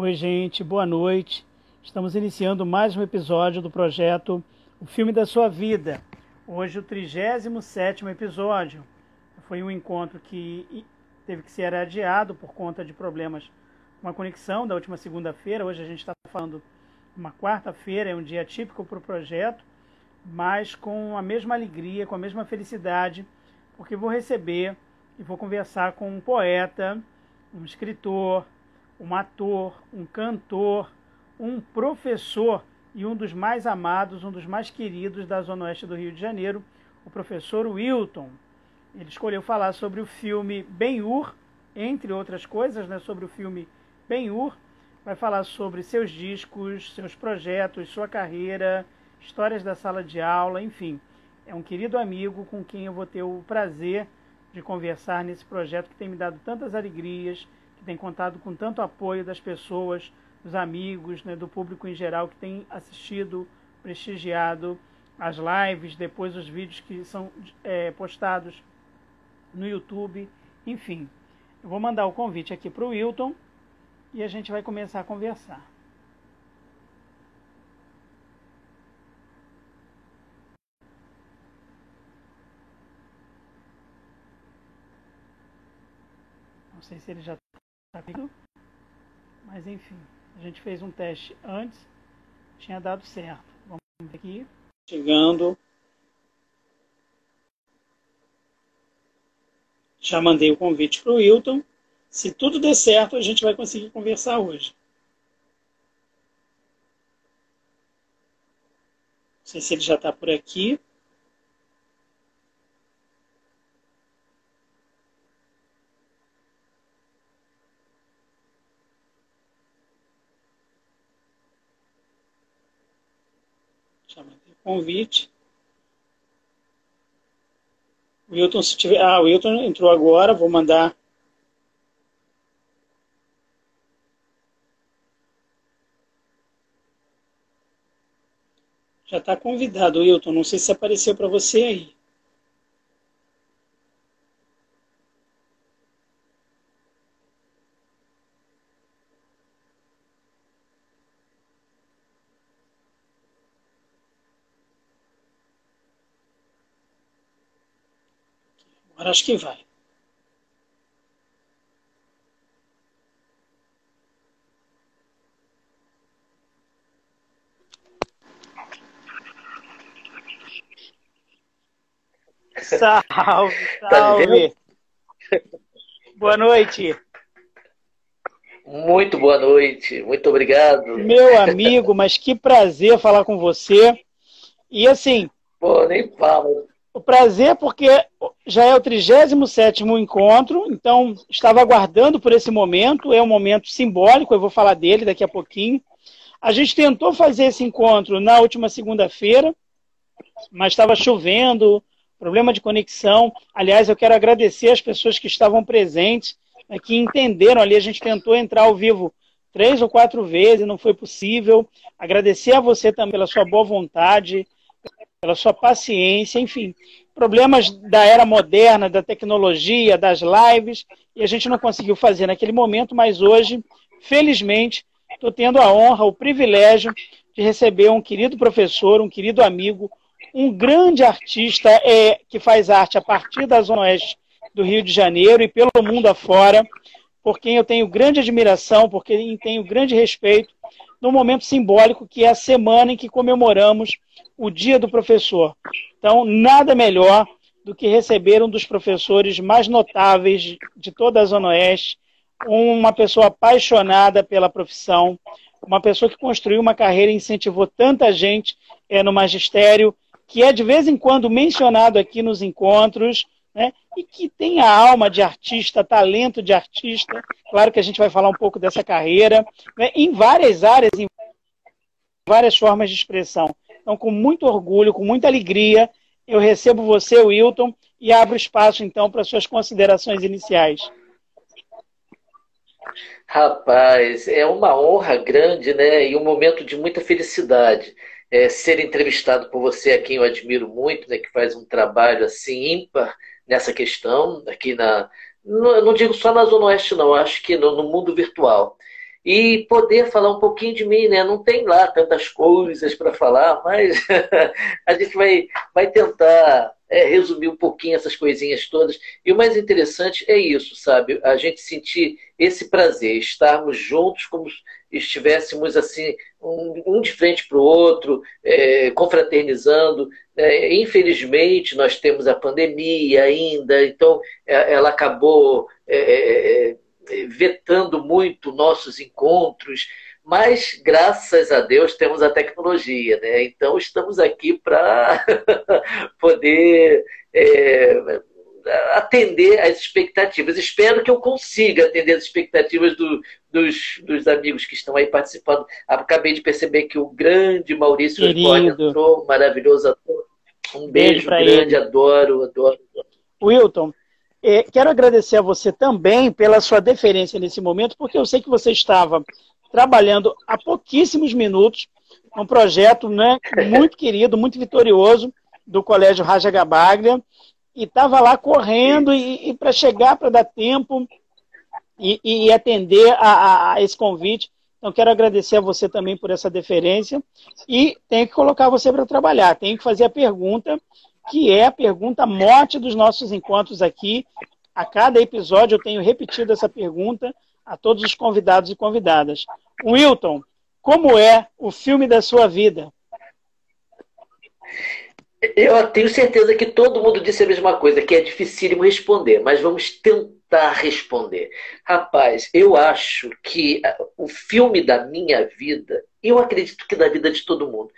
Oi, gente, boa noite. Estamos iniciando mais um episódio do projeto O Filme da Sua Vida. Hoje, o 37 episódio. Foi um encontro que teve que ser adiado por conta de problemas com a conexão da última segunda-feira. Hoje a gente está falando uma quarta-feira, é um dia típico para o projeto, mas com a mesma alegria, com a mesma felicidade, porque vou receber e vou conversar com um poeta, um escritor, um ator, um cantor, um professor e um dos mais amados, um dos mais queridos da Zona Oeste do Rio de Janeiro, o professor Wilton. Ele escolheu falar sobre o filme Ben-Hur, entre outras coisas, né, sobre o filme Ben-Hur. Vai falar sobre seus discos, seus projetos, sua carreira, histórias da sala de aula, enfim. É um querido amigo com quem eu vou ter o prazer de conversar nesse projeto que tem me dado tantas alegrias, que tem contado com tanto apoio das pessoas, dos amigos, né, do público em geral que tem assistido, prestigiado as lives, depois os vídeos que são é, postados no YouTube, enfim. Eu vou mandar o convite aqui para o Wilton e a gente vai começar a conversar. Não sei se ele já aqui, mas enfim, a gente fez um teste antes, tinha dado certo. Vamos ver aqui. Chegando. Já mandei o convite para o Wilton. Se tudo der certo, a gente vai conseguir conversar hoje. Não sei se ele já está por aqui. Convite. Wilton, se tiver. Ah, o Wilton entrou agora, vou mandar. Já está convidado, Wilton. Não sei se apareceu para você aí. Agora acho que vai. Salve, salve. boa noite. Muito boa noite, muito obrigado. Meu amigo, mas que prazer falar com você. E assim. Pô, nem fala. O prazer porque já é o 37 encontro, então estava aguardando por esse momento, é um momento simbólico, eu vou falar dele daqui a pouquinho. A gente tentou fazer esse encontro na última segunda-feira, mas estava chovendo, problema de conexão. Aliás, eu quero agradecer as pessoas que estavam presentes, né, que entenderam ali. A gente tentou entrar ao vivo três ou quatro vezes, não foi possível. Agradecer a você também pela sua boa vontade, pela sua paciência, enfim, problemas da era moderna, da tecnologia, das lives, e a gente não conseguiu fazer naquele momento, mas hoje, felizmente, estou tendo a honra, o privilégio de receber um querido professor, um querido amigo, um grande artista é, que faz arte a partir da Zona Oeste do Rio de Janeiro e pelo mundo afora, por quem eu tenho grande admiração, por quem tenho grande respeito, num momento simbólico que é a semana em que comemoramos o Dia do Professor. Então, nada melhor do que receber um dos professores mais notáveis de toda a Zona Oeste, uma pessoa apaixonada pela profissão, uma pessoa que construiu uma carreira e incentivou tanta gente é, no magistério, que é de vez em quando mencionado aqui nos encontros, né, e que tem a alma de artista, talento de artista. Claro que a gente vai falar um pouco dessa carreira, né, em várias áreas, em várias formas de expressão. Então, com muito orgulho, com muita alegria, eu recebo você, Wilton, e abro espaço, então, para suas considerações iniciais. Rapaz, é uma honra grande, né? E um momento de muita felicidade. É, ser entrevistado por você, a quem eu admiro muito, né? Que faz um trabalho assim ímpar nessa questão, aqui na. Não, não digo só na Zona Oeste, não, acho que no, no mundo virtual. e poder falar um pouquinho de mim, né? Não tem lá tantas coisas para falar, mas a gente vai, vai tentar é, resumir um pouquinho essas coisinhas todas. E o mais interessante é isso, sabe? A gente sentir esse prazer, estarmos juntos como estivéssemos assim, um, um de frente para o outro, é, confraternizando. É, infelizmente, nós temos a pandemia ainda, então é, ela acabou é, é, vetando muito nossos encontros, mas graças a Deus temos a tecnologia, né? Então estamos aqui para poder é, atender às expectativas. Espero que eu consiga atender as expectativas do, dos, dos, amigos que estão aí participando. Acabei de perceber que o grande Maurício entrou, maravilhoso ator. Um beijo, beijo grande, ele. adoro, adoro. Wilton, quero agradecer a você também pela sua deferência nesse momento, porque eu sei que você estava trabalhando há pouquíssimos minutos um projeto né, muito querido, muito vitorioso do Colégio Raja Gabaglia e estava lá correndo e, e para chegar, para dar tempo e, e atender a, a, esse convite. Então, quero agradecer a você também por essa deferência e tenho que colocar você para trabalhar. Tenho que fazer a pergunta que é a pergunta morte dos nossos encontros aqui. A cada episódio eu tenho repetido essa pergunta a todos os convidados e convidadas. Wilton, como é o filme da sua vida? Eu tenho certeza que todo mundo disse a mesma coisa, que é dificílimo responder, mas vamos tentar responder. Rapaz, eu acho que o filme da minha vida, eu acredito que da vida de todo mundo,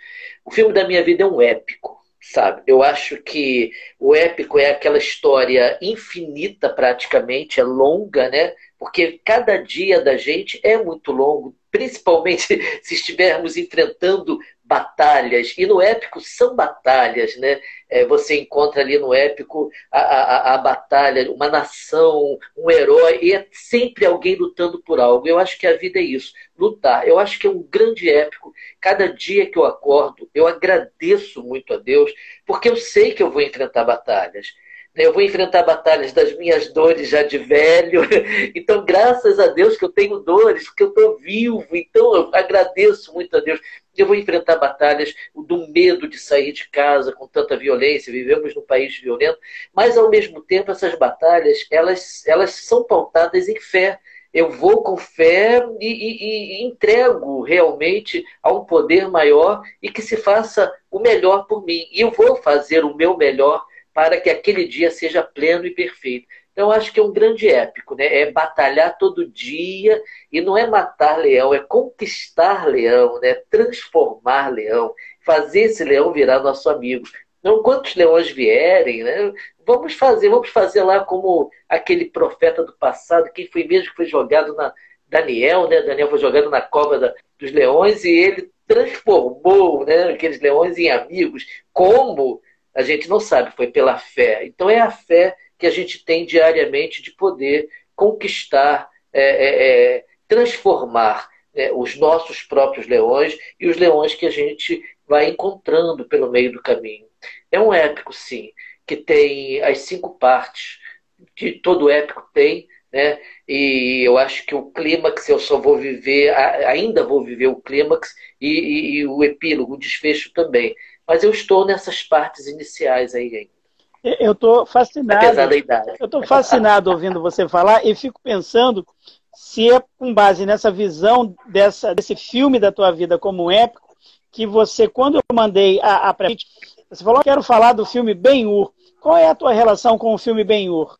o filme da minha vida é um épico sabe? Eu acho que o épico é aquela história infinita praticamente, é longa, né? Porque cada dia da gente é muito longo, principalmente se estivermos enfrentando batalhas. E no épico são batalhas, né? É, você encontra ali no épico a, a, a, batalha, uma nação, um herói, e é sempre alguém lutando por algo. Eu acho que a vida é isso, lutar. Eu acho que é um grande épico. Cada dia que eu acordo, eu agradeço muito a Deus, porque eu sei que eu vou enfrentar batalhas. Eu vou enfrentar batalhas das minhas dores já de velho. Então, graças a Deus que eu tenho dores, que eu estou vivo. Então, eu agradeço muito a Deus. Eu vou enfrentar batalhas do medo de sair de casa com tanta violência. Vivemos num país violento. Mas, ao mesmo tempo, essas batalhas, elas, elas são pautadas em fé. Eu vou com fé e, e, e entrego realmente a um poder maior e que se faça o melhor por mim. E eu vou fazer o meu melhor para que aquele dia seja pleno e perfeito. Então, acho que é um grande épico, né? É batalhar todo dia e não é matar leão, é conquistar leão, né? Transformar leão, fazer esse leão virar nosso amigo. Não quantos leões vierem, né? Vamos fazer, vamos fazer lá como aquele profeta do passado, quem foi mesmo que foi jogado na Daniel, né? Daniel foi jogado na cova da, dos leões e ele transformou, né? Aqueles leões em amigos. Como? A gente não sabe, foi pela fé. Então é a fé que a gente tem diariamente de poder conquistar, é, é, é, transformar né, os nossos próprios leões e os leões que a gente vai encontrando pelo meio do caminho. É um épico, sim, que tem as cinco partes que todo épico tem, né? E eu acho que o clímax eu só vou viver, ainda vou viver o clímax e, e, e o epílogo, o desfecho também. Mas eu estou nessas partes iniciais aí ainda. Eu estou fascinado. Apesar da idade. Eu estou fascinado ouvindo você falar e fico pensando se é com base nessa visão dessa, desse filme da tua vida como épico, que você, quando eu mandei a, a você falou, quero falar do filme Ben-Hur. Qual é a tua relação com o filme Ben-Hur?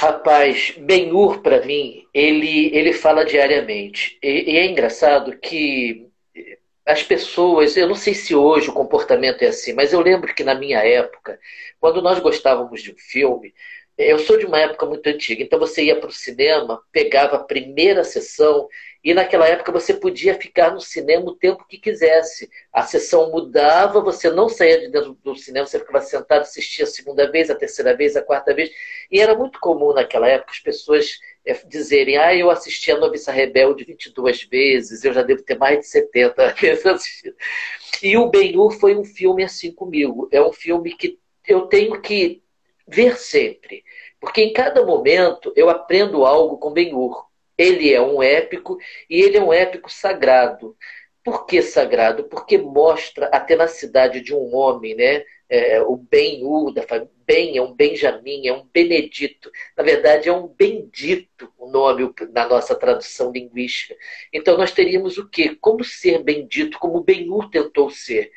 Rapaz, Ben-Hur, para mim, ele, ele fala diariamente. E, e, é engraçado que as pessoas, eu não sei se hoje o comportamento é assim, mas eu lembro que na minha época, quando nós gostávamos de um filme, eu sou de uma época muito antiga, então você ia para o cinema, pegava a primeira sessão e naquela época você podia ficar no cinema o tempo que quisesse. A sessão mudava, você não saía de dentro do cinema, você ficava sentado, assistia a segunda vez, a terceira vez, a quarta vez. E era muito comum naquela época as pessoas é, dizerem: Ah, eu assisti a Noviça Rebelde 22 vezes, eu já devo ter mais de 70 vezes assistido. E o Ben-Hur foi um filme assim comigo. É um filme que eu tenho que ver sempre Porque em cada momento eu aprendo algo com Ben-Hur. Ele é um épico e ele é um épico sagrado. Por que sagrado? Porque mostra a tenacidade de um homem, né? É, o Ben-Hur, Ben é um Benjamin, é um Benedito. Na verdade, é um bendito o nome na nossa tradução linguística. Então, nós teríamos o quê? Como ser bendito, como Ben-Hur tentou ser.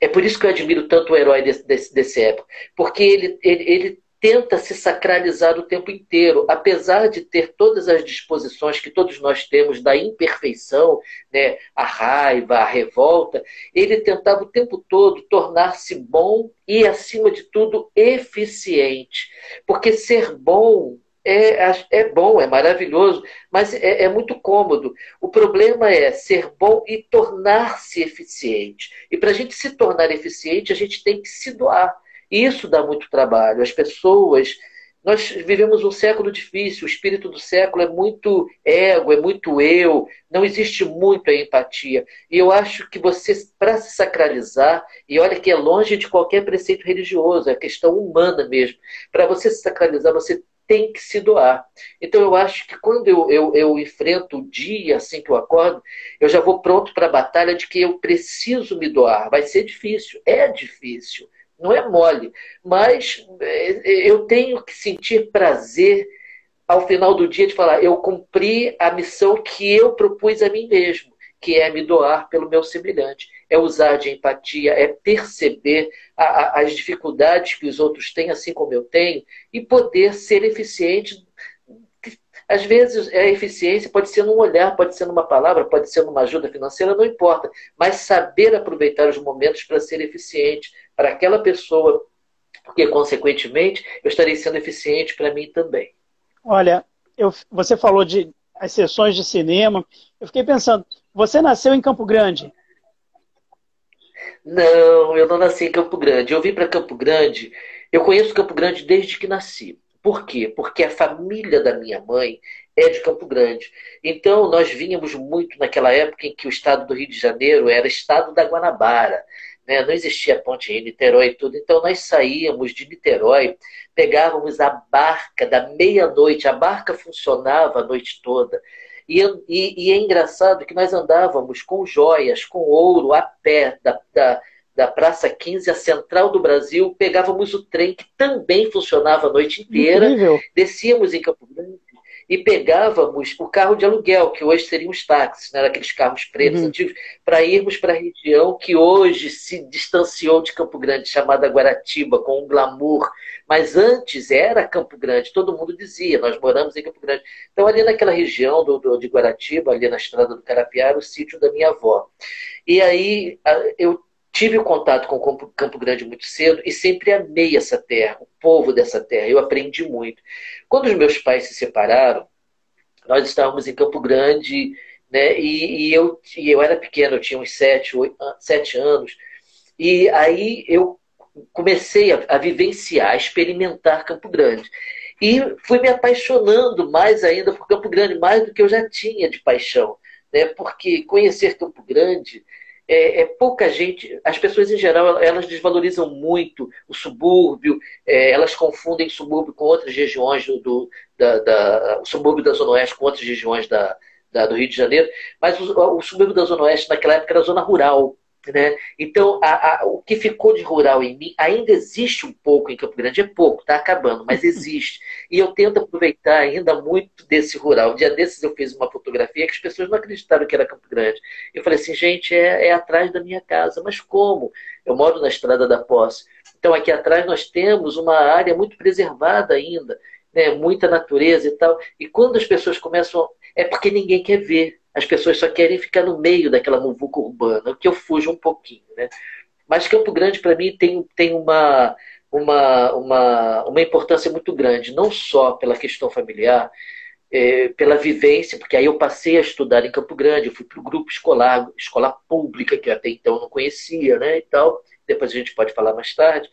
É por isso que eu admiro tanto o herói desse, desse, desse época. Porque ele, ele, ele tenta se sacralizar o tempo inteiro, apesar de ter todas as disposições que todos nós temos da imperfeição, né, a raiva, a revolta, ele tentava o tempo todo tornar-se bom e, acima de tudo, eficiente. Porque ser bom é, é bom, é maravilhoso, mas é, é muito cômodo. O problema é ser bom e tornar-se eficiente. E para a gente se tornar eficiente, a gente tem que se doar. Isso dá muito trabalho. As pessoas. Nós vivemos um século difícil, o espírito do século é muito ego, é muito eu, não existe muito a empatia. E eu acho que você, para se sacralizar, e olha que é longe de qualquer preceito religioso, é questão humana mesmo, para você se sacralizar, você tem que se doar. Então eu acho que quando eu, eu, eu enfrento o dia assim que eu acordo, eu já vou pronto para a batalha de que eu preciso me doar. Vai ser difícil, é difícil. Não é mole, mas é, eu tenho que sentir prazer ao final do dia de falar, eu cumpri a missão que eu propus a mim mesmo, que é me doar pelo meu semelhante, é usar de empatia, é perceber a, a, as dificuldades que os outros têm, assim como eu tenho, e poder ser eficiente às vezes, a eficiência pode ser num olhar, pode ser numa palavra, pode ser numa ajuda financeira, não importa. Mas saber aproveitar os momentos para ser eficiente para aquela pessoa, porque, consequentemente, eu estarei sendo eficiente para mim também. Olha, eu, você falou de as sessões de cinema. Eu fiquei pensando, você nasceu em Campo Grande? Não, eu não nasci em Campo Grande. Eu vim para Campo Grande. Eu conheço Campo Grande desde que nasci. Por quê? Porque a família da minha mãe é de Campo Grande. Então, nós vínhamos muito naquela época em que o estado do Rio de Janeiro era estado da Guanabara. Né? Não existia ponte em Niterói e tudo. Então, nós saíamos de Niterói, pegávamos a barca da meia-noite. A barca funcionava a noite toda. E, e, e, é engraçado que nós andávamos com joias, com ouro, a pé da, da da Praça 15 à Central do Brasil, pegávamos o trem que também funcionava a noite inteira, Incrível. descíamos em Campo Grande e pegávamos o carro de aluguel, que hoje seriam os táxis, né, aqueles carros pretos uhum. antigos, para irmos para a região que hoje se distanciou de Campo Grande, chamada Guaratiba, com um glamour. Mas antes era Campo Grande, todo mundo dizia, nós moramos em Campo Grande. Então, ali naquela região do, do de Guaratiba, ali na estrada do Carapiá, era o sítio da minha avó. E aí eu Tive contato com o Campo Grande muito cedo e sempre amei essa terra, o povo dessa terra. Eu aprendi muito. Quando os meus pais se separaram, nós estávamos em Campo Grande, né? E, e eu, e eu era pequeno, eu tinha uns sete, oito, sete anos. E aí eu comecei a, a vivenciar, a experimentar Campo Grande. E fui me apaixonando mais ainda por Campo Grande, mais do que eu já tinha de paixão. Né? Porque conhecer Campo Grande é, é, pouca gente, as pessoas em geral, elas desvalorizam muito o subúrbio, é, elas confundem subúrbio com outras regiões do, do da, da, o subúrbio da Zona Oeste com outras regiões da, da, do Rio de Janeiro, mas o, o subúrbio da Zona Oeste naquela época era zona rural. Né? Então, a, a, o que ficou de rural em mim ainda existe um pouco em Campo Grande, é pouco, está acabando, mas existe. E eu tento aproveitar ainda muito desse rural. Um dia desses eu fiz uma fotografia que as pessoas não acreditaram que era Campo Grande. Eu falei assim, gente, é, é atrás da minha casa. Mas como? Eu moro na Estrada da Posse. Então, aqui atrás nós temos uma área muito preservada ainda, né? muita natureza e tal. E quando as pessoas começam. É porque ninguém quer ver as pessoas só querem ficar no meio daquela muvuca urbana, que eu fujo um pouquinho, né? Mas Campo Grande, para mim, tem, tem uma, uma, uma, uma importância muito grande, não só pela questão familiar, é, pela vivência, porque aí eu passei a estudar em Campo Grande, eu fui para o grupo escolar, escola pública, que até então não conhecia, né, e tal, depois a gente pode falar mais tarde,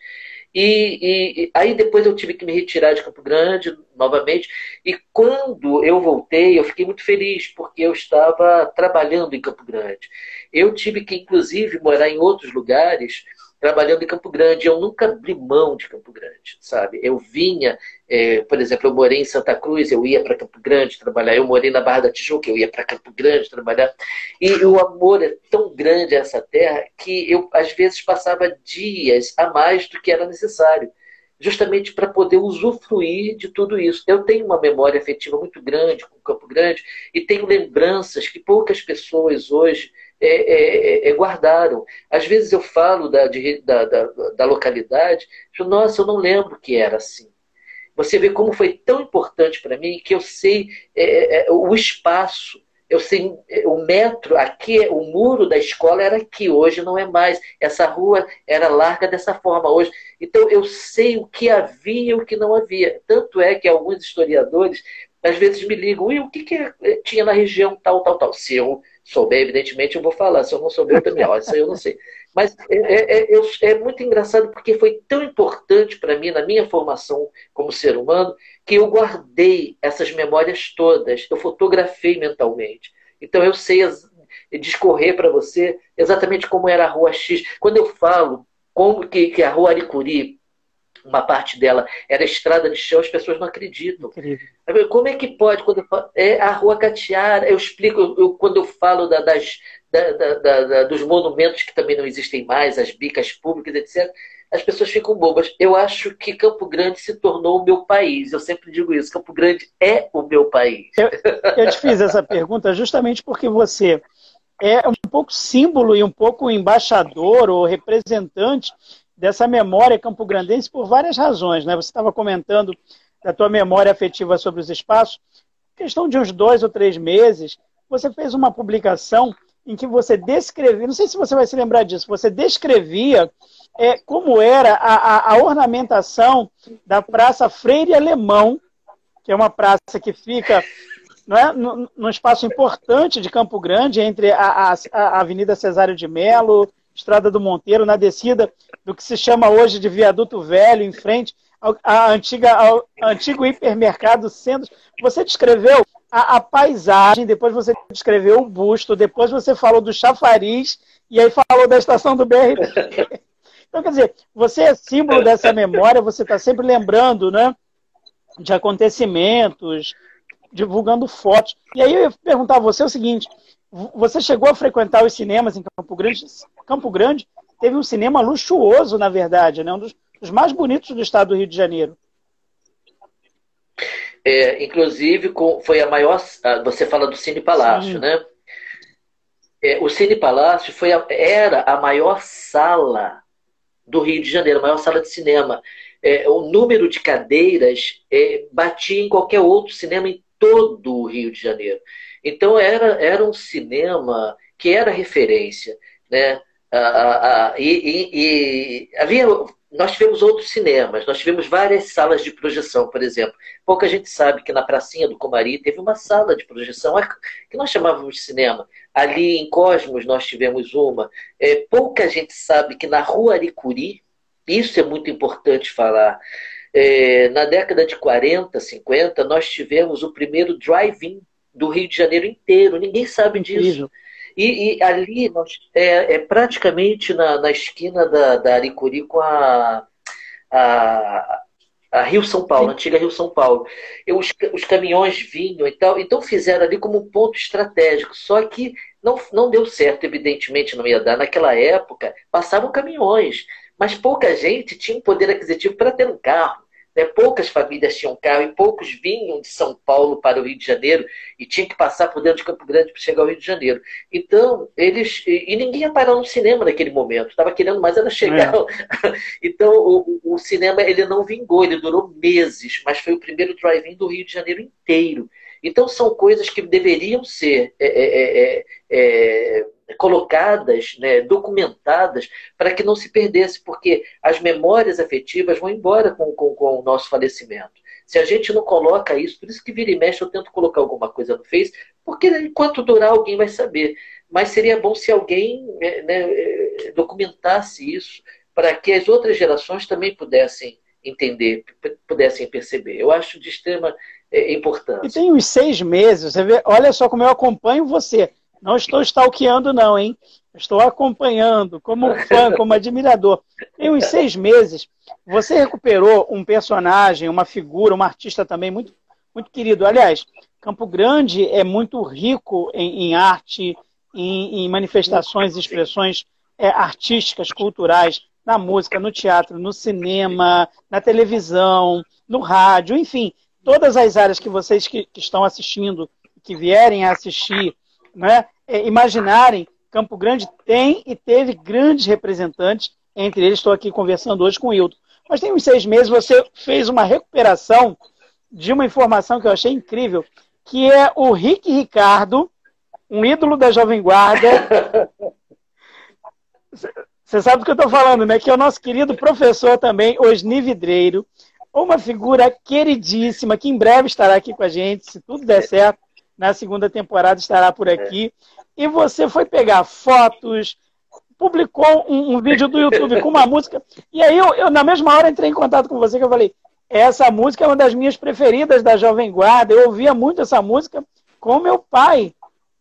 e, e, aí depois eu tive que me retirar de Campo Grande novamente. E quando eu voltei, eu fiquei muito feliz, porque eu estava trabalhando em Campo Grande. Eu tive que, inclusive, morar em outros lugares trabalhando em Campo Grande. Eu nunca abri mão de Campo Grande, sabe? Eu vinha, é, por exemplo, eu morei em Santa Cruz, eu ia para Campo Grande trabalhar. Eu morei na Barra da Tijuca, eu ia para Campo Grande trabalhar. E o amor é tão grande a essa terra que eu, às vezes, passava dias a mais do que era necessário justamente para poder usufruir de tudo isso. Eu tenho uma memória afetiva muito grande com Campo Grande e tenho lembranças que poucas pessoas hoje é, é, é, guardaram. Às vezes eu falo da, de, da, da, da localidade, eu, nossa, eu não lembro que era assim. Você vê como foi tão importante para mim que eu sei é, é, o espaço eu sei, o metro aqui, o muro da escola era aqui, hoje não é mais. Essa rua era larga dessa forma hoje. Então eu sei o que havia e o que não havia. Tanto é que alguns historiadores às vezes me ligam, e o que, que tinha na região tal, tal, tal. Se eu souber, evidentemente, eu vou falar. Se eu não souber, eu também, ó, isso eu não sei. Mas é, é, é, é muito engraçado porque foi tão importante para mim, na minha formação como ser humano, que eu guardei essas memórias todas, eu fotografei mentalmente. Então eu sei discorrer para você exatamente como era a Rua X. Quando eu falo como que, que a Rua Aricuri, uma parte dela era estrada de chão, as pessoas não acreditam. Incrível. Como é que pode? Quando falo, é a Rua Catiara, eu explico, eu, quando eu falo da, das, da, da, dos monumentos que também não existem mais, as bicas públicas, etc as pessoas ficam bobas. Eu acho que Campo Grande se tornou o meu país. Eu sempre digo isso: Campo Grande é o meu país. Eu, eu te fiz essa pergunta justamente porque você é um pouco símbolo e um pouco embaixador ou representante dessa memória campograndense por várias razões. Né? Você estava comentando da tua memória afetiva sobre os espaços. Questão de uns dois ou três meses, você fez uma publicação em que você descrevia, não sei se você vai se lembrar disso, você descrevia é, como era a, a, a, ornamentação da Praça Freire Alemão, que é uma praça que fica não é, num espaço importante de Campo Grande, entre a, a, a Avenida Cesário de Melo, Estrada do Monteiro, na descida do que se chama hoje de Viaduto Velho, em frente ao, a antiga, ao antigo hipermercado Centro. Você descreveu a, a, paisagem, depois você descreveu o busto, depois você falou do chafariz, e aí falou da estação do BRT. Então, quer dizer, você é símbolo dessa memória, você está sempre lembrando, né? De acontecimentos, divulgando fotos. E aí eu ia perguntar a você o seguinte: você chegou a frequentar os cinemas em Campo Grande? Campo Grande teve um cinema luxuoso, na verdade, né? Um dos, dos mais bonitos do estado do Rio de Janeiro. É, inclusive, foi a maior. Você fala do Cine Palácio, Sim. né? É, o Cine Palácio foi a, era a maior sala do Rio de Janeiro, a maior sala de cinema. É, o número de cadeiras é, batia em qualquer outro cinema em todo o Rio de Janeiro. Então era, era um cinema que era referência. Né? Ah, ah, e, e, e, havia, nós tivemos outros cinemas, nós tivemos várias salas de projeção, por exemplo. Pouca gente sabe que na Pracinha do Comari teve uma sala de projeção que nós chamávamos de cinema. Ali em Cosmos nós tivemos uma. É, pouca gente sabe que na Rua Aricuri, isso é muito importante falar, é, na década de 40, 50, nós tivemos o primeiro drive-in do Rio de Janeiro inteiro. Ninguém sabe disso. E, e, ali nós, é, é praticamente na, na, esquina da, da Aricuri com a, a, a Rio São Paulo, a antiga Rio São Paulo. Eu, os, os caminhões vinham e tal, então fizeram ali como um ponto estratégico. Só que não, não deu certo, evidentemente não ia dar. Naquela época passavam caminhões, mas pouca gente tinha um poder aquisitivo para ter um carro. Né? Poucas famílias tinham carro e poucos vinham de São Paulo para o Rio de Janeiro e tinham que passar por dentro de Campo Grande para chegar ao Rio de Janeiro. Então, eles. E ninguém ia parar no cinema naquele momento. Estava querendo mais era chegar. É. então, o, o, cinema ele não vingou, ele durou meses, mas foi o primeiro drive-in do Rio de Janeiro inteiro. Então, são coisas que deveriam ser. É, é, é, é colocadas, né, documentadas, para que não se perdesse, porque as memórias afetivas vão embora com, com, com, o nosso falecimento. Se a gente não coloca isso, por isso que vira e mexe eu tento colocar alguma coisa no Face, porque enquanto durar alguém vai saber. Mas seria bom se alguém né, né documentasse isso, para que as outras gerações também pudessem entender, pudessem perceber. Eu acho de extrema é, importância. E tem uns seis meses, você vê, olha só como eu acompanho você Não estou stalkeando, não, hein? Estou acompanhando como fã, como admirador. Tem uns seis meses, você recuperou um personagem, uma figura, um artista também muito, muito querido. Aliás, Campo Grande é muito rico em, em arte, em, em, manifestações, expressões é, artísticas, culturais, na música, no teatro, no cinema, na televisão, no rádio, enfim, todas as áreas que vocês que, que estão assistindo, que vierem a assistir, né, imaginarem, Campo Grande tem e teve grandes representantes, entre eles estou aqui conversando hoje com o Hilton. Mas tem uns seis meses você fez uma recuperação de uma informação que eu achei incrível, que é o Rick Ricardo, um ídolo da Jovem Guarda. Você sabe do que eu estou falando, né? Que é o nosso querido professor também, Osni Vidreiro, uma figura queridíssima, que em breve estará aqui com a gente, se tudo der certo, na segunda temporada estará por aqui. E você foi pegar fotos, publicou um, um vídeo do YouTube com uma música, e aí eu, eu, na mesma hora, entrei em contato com você, que eu falei, essa música é uma das minhas preferidas da Jovem Guarda, eu ouvia muito essa música com meu pai.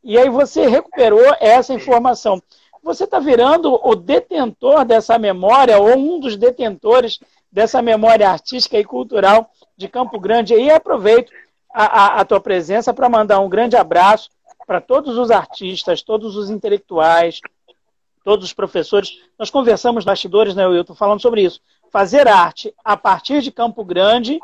E aí você recuperou essa informação. Você está virando o detentor dessa memória, ou um dos detentores dessa memória artística e cultural de Campo Grande. E aproveito a, a, a tua presença para mandar um grande abraço para todos os artistas, todos os intelectuais, todos os professores. Nós conversamos bastidores, né, Wilton, falando sobre isso. Fazer arte a partir de Campo Grande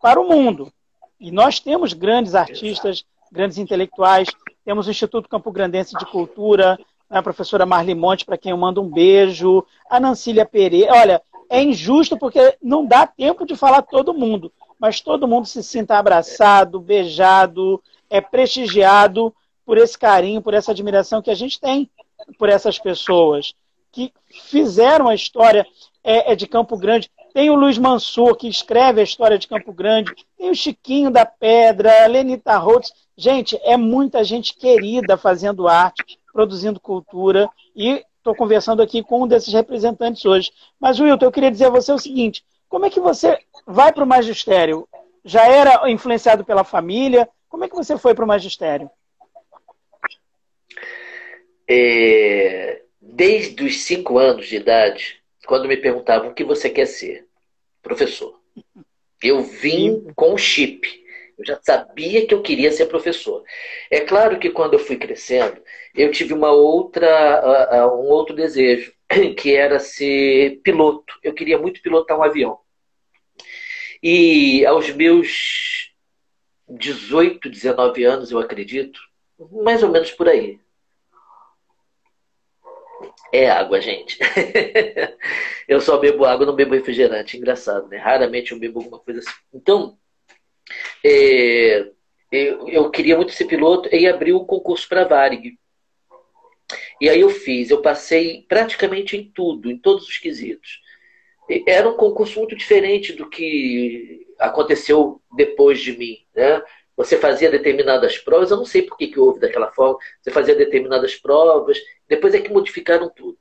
para o mundo. E nós temos grandes artistas, grandes intelectuais, temos o Instituto Campo Grandense de Cultura, a professora Marli Monte, para quem eu mando um beijo, a Nancília Pereira. Olha, é injusto porque não dá tempo de falar todo mundo, mas todo mundo se sinta abraçado, beijado, é prestigiado por esse carinho, por essa admiração que a gente tem por essas pessoas que fizeram a história é, é de Campo Grande. Tem o Luiz Mansur, que escreve a história de Campo Grande. Tem o Chiquinho da Pedra, a Lenita Rhodes. Gente, é muita gente querida fazendo arte, produzindo cultura. E estou conversando aqui com um desses representantes hoje. Mas, Wilton, eu queria dizer a você o seguinte: como é que você vai para o magistério? Já era influenciado pela família? Como é que você foi para o magistério? É, desde os cinco anos de idade, quando me perguntavam o que você quer ser, professor. Eu vim com o chip. Eu já sabia que eu queria ser professor. É claro que quando eu fui crescendo, eu tive uma outra, um outro desejo, que era ser piloto. Eu queria muito pilotar um avião. E aos meus 18, 19 anos, eu acredito, mais ou menos por aí, é água, gente. eu só bebo água, não bebo refrigerante. Engraçado, né? Raramente eu bebo alguma coisa assim. Então, é, eu, eu, queria muito ser piloto e abri um concurso para Varig. E aí eu fiz, eu passei praticamente em tudo, em todos os quesitos. Era um concurso muito diferente do que aconteceu depois de mim, né? Você fazia determinadas provas, eu não sei por que, que houve daquela forma. Você fazia determinadas provas, depois é que modificaram tudo.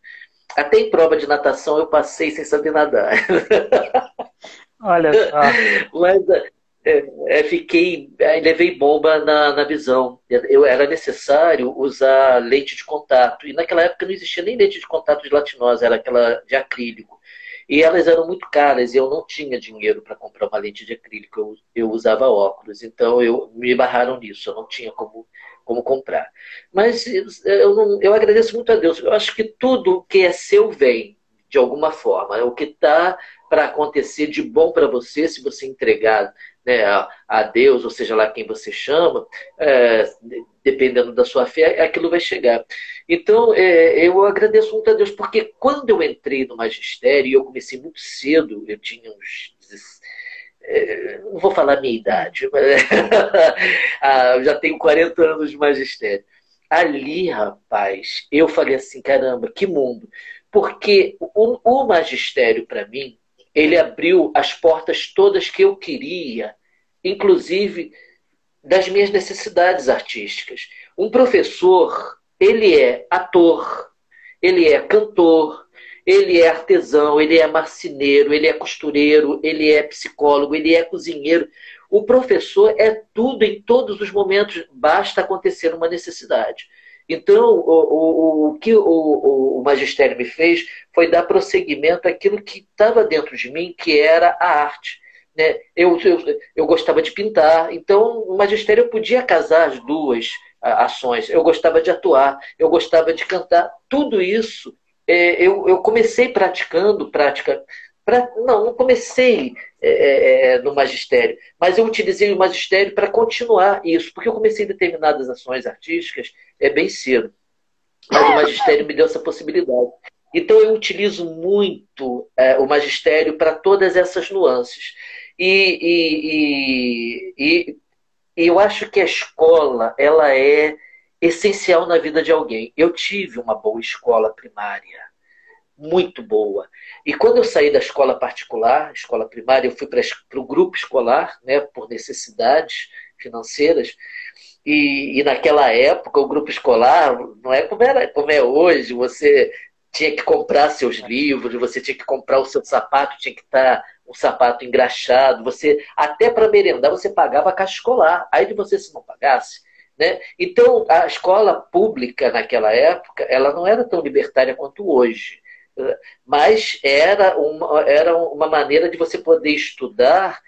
Até em prova de natação eu passei sem saber nadar. Olha só. Mas é, é, fiquei, é, levei bomba na, na visão. Eu, era necessário usar lente de contato. E naquela época não existia nem lente de contato de latinosa, era aquela de acrílico. E elas eram muito caras e eu não tinha dinheiro para comprar uma lente de acrílico, eu, eu usava óculos. Então eu me barraram nisso, eu não tinha como, como comprar. Mas eu, não, eu agradeço muito a Deus. Eu acho que tudo que é seu vem, de alguma forma. É o que está para acontecer de bom para você, se você entregar né, a, a, Deus, ou seja lá quem você chama, é, dependendo da sua fé, aquilo vai chegar. Então, é, eu agradeço muito a Deus, porque quando eu entrei no magistério, e eu comecei muito cedo, eu tinha uns. É, não vou falar minha idade, mas ah, já tenho 40 anos de magistério. Ali, rapaz, eu falei assim: caramba, que mundo. Porque o, o magistério, para mim, ele abriu as portas todas que eu queria, inclusive das minhas necessidades artísticas. Um professor, ele é ator, ele é cantor, ele é artesão, ele é marceneiro, ele é costureiro, ele é psicólogo, ele é cozinheiro. O professor é tudo em todos os momentos, basta acontecer uma necessidade. Então, o, o, o que o, o, magistério me fez foi dar prosseguimento àquilo que estava dentro de mim, que era a arte. Né? Eu, eu, eu gostava de pintar, então o magistério podia casar as duas ações. Eu gostava de atuar, eu gostava de cantar. Tudo isso é, eu, eu comecei praticando prática. Pra, não, não comecei é, é, é, no magistério, mas eu utilizei o magistério para continuar isso, porque eu comecei determinadas ações artísticas é bem cedo. Mas o magistério me deu essa possibilidade. Então eu utilizo muito é, o magistério para todas essas nuances. E, e, e, e, eu acho que a escola ela é essencial na vida de alguém. Eu tive uma boa escola primária, muito boa. E quando eu saí da escola particular, escola primária, eu fui para o grupo escolar, né, por necessidades financeiras. E, e, naquela época, o grupo escolar não é como, era, como é hoje. Você tinha que comprar seus livros, você tinha que comprar o seu sapato, tinha que estar um sapato engraxado. Você até para merendar você pagava a caixa escolar. Aí de você se não pagasse, né? Então a escola pública naquela época, ela não era tão libertária quanto hoje mas era uma, era uma maneira de você poder estudar,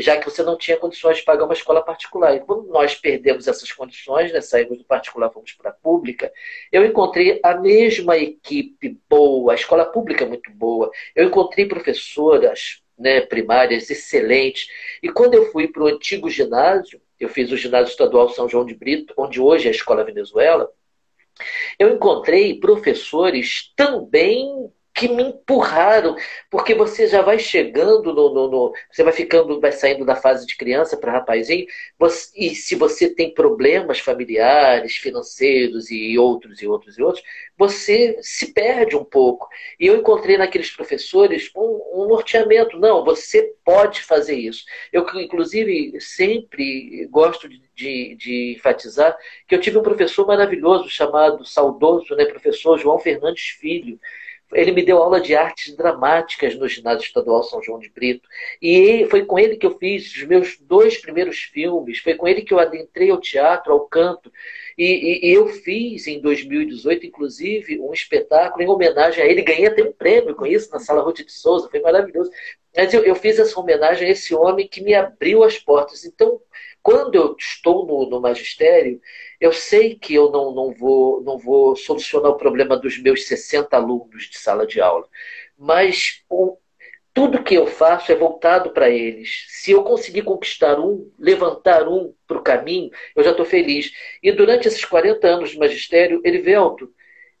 já que você não tinha condições de pagar uma escola particular. E quando nós perdemos essas condições, né, saímos do particular, fomos para a pública, eu encontrei a mesma equipe boa, a escola pública é muito boa. Eu encontrei professoras né, primárias excelentes. E quando eu fui para o antigo ginásio, eu fiz o ginásio estadual São João de Brito, onde hoje é a Escola Venezuela, eu encontrei professores também que me empurraram, porque você já vai chegando no, no, no, você vai ficando, vai saindo da fase de criança para rapazinho, você, e se você tem problemas familiares, financeiros e outros e outros e outros, você se perde um pouco. E eu encontrei naqueles professores um, um norteamento, não, você pode fazer isso. Eu inclusive sempre gosto de, de, de enfatizar que eu tive um professor maravilhoso chamado saudoso, né, professor João Fernandes Filho ele me deu aula de artes dramáticas no ginásio estadual São João de Brito. E foi com ele que eu fiz os meus dois primeiros filmes, foi com ele que eu adentrei ao teatro, ao canto. E, e, e eu fiz em 2018, inclusive, um espetáculo em homenagem a ele. Ganhei até um prêmio com isso na Sala Ruth de Souza, foi maravilhoso. Mas eu, eu fiz essa homenagem a esse homem que me abriu as portas. Então, quando eu estou no, no magistério, eu sei que eu não, não, vou, não vou solucionar o problema dos meus 60 alunos de sala de aula, mas o, tudo que eu faço é voltado para eles. Se eu conseguir conquistar um, levantar um para o caminho, eu já estou feliz. E durante esses 40 anos de magistério, Erivelto,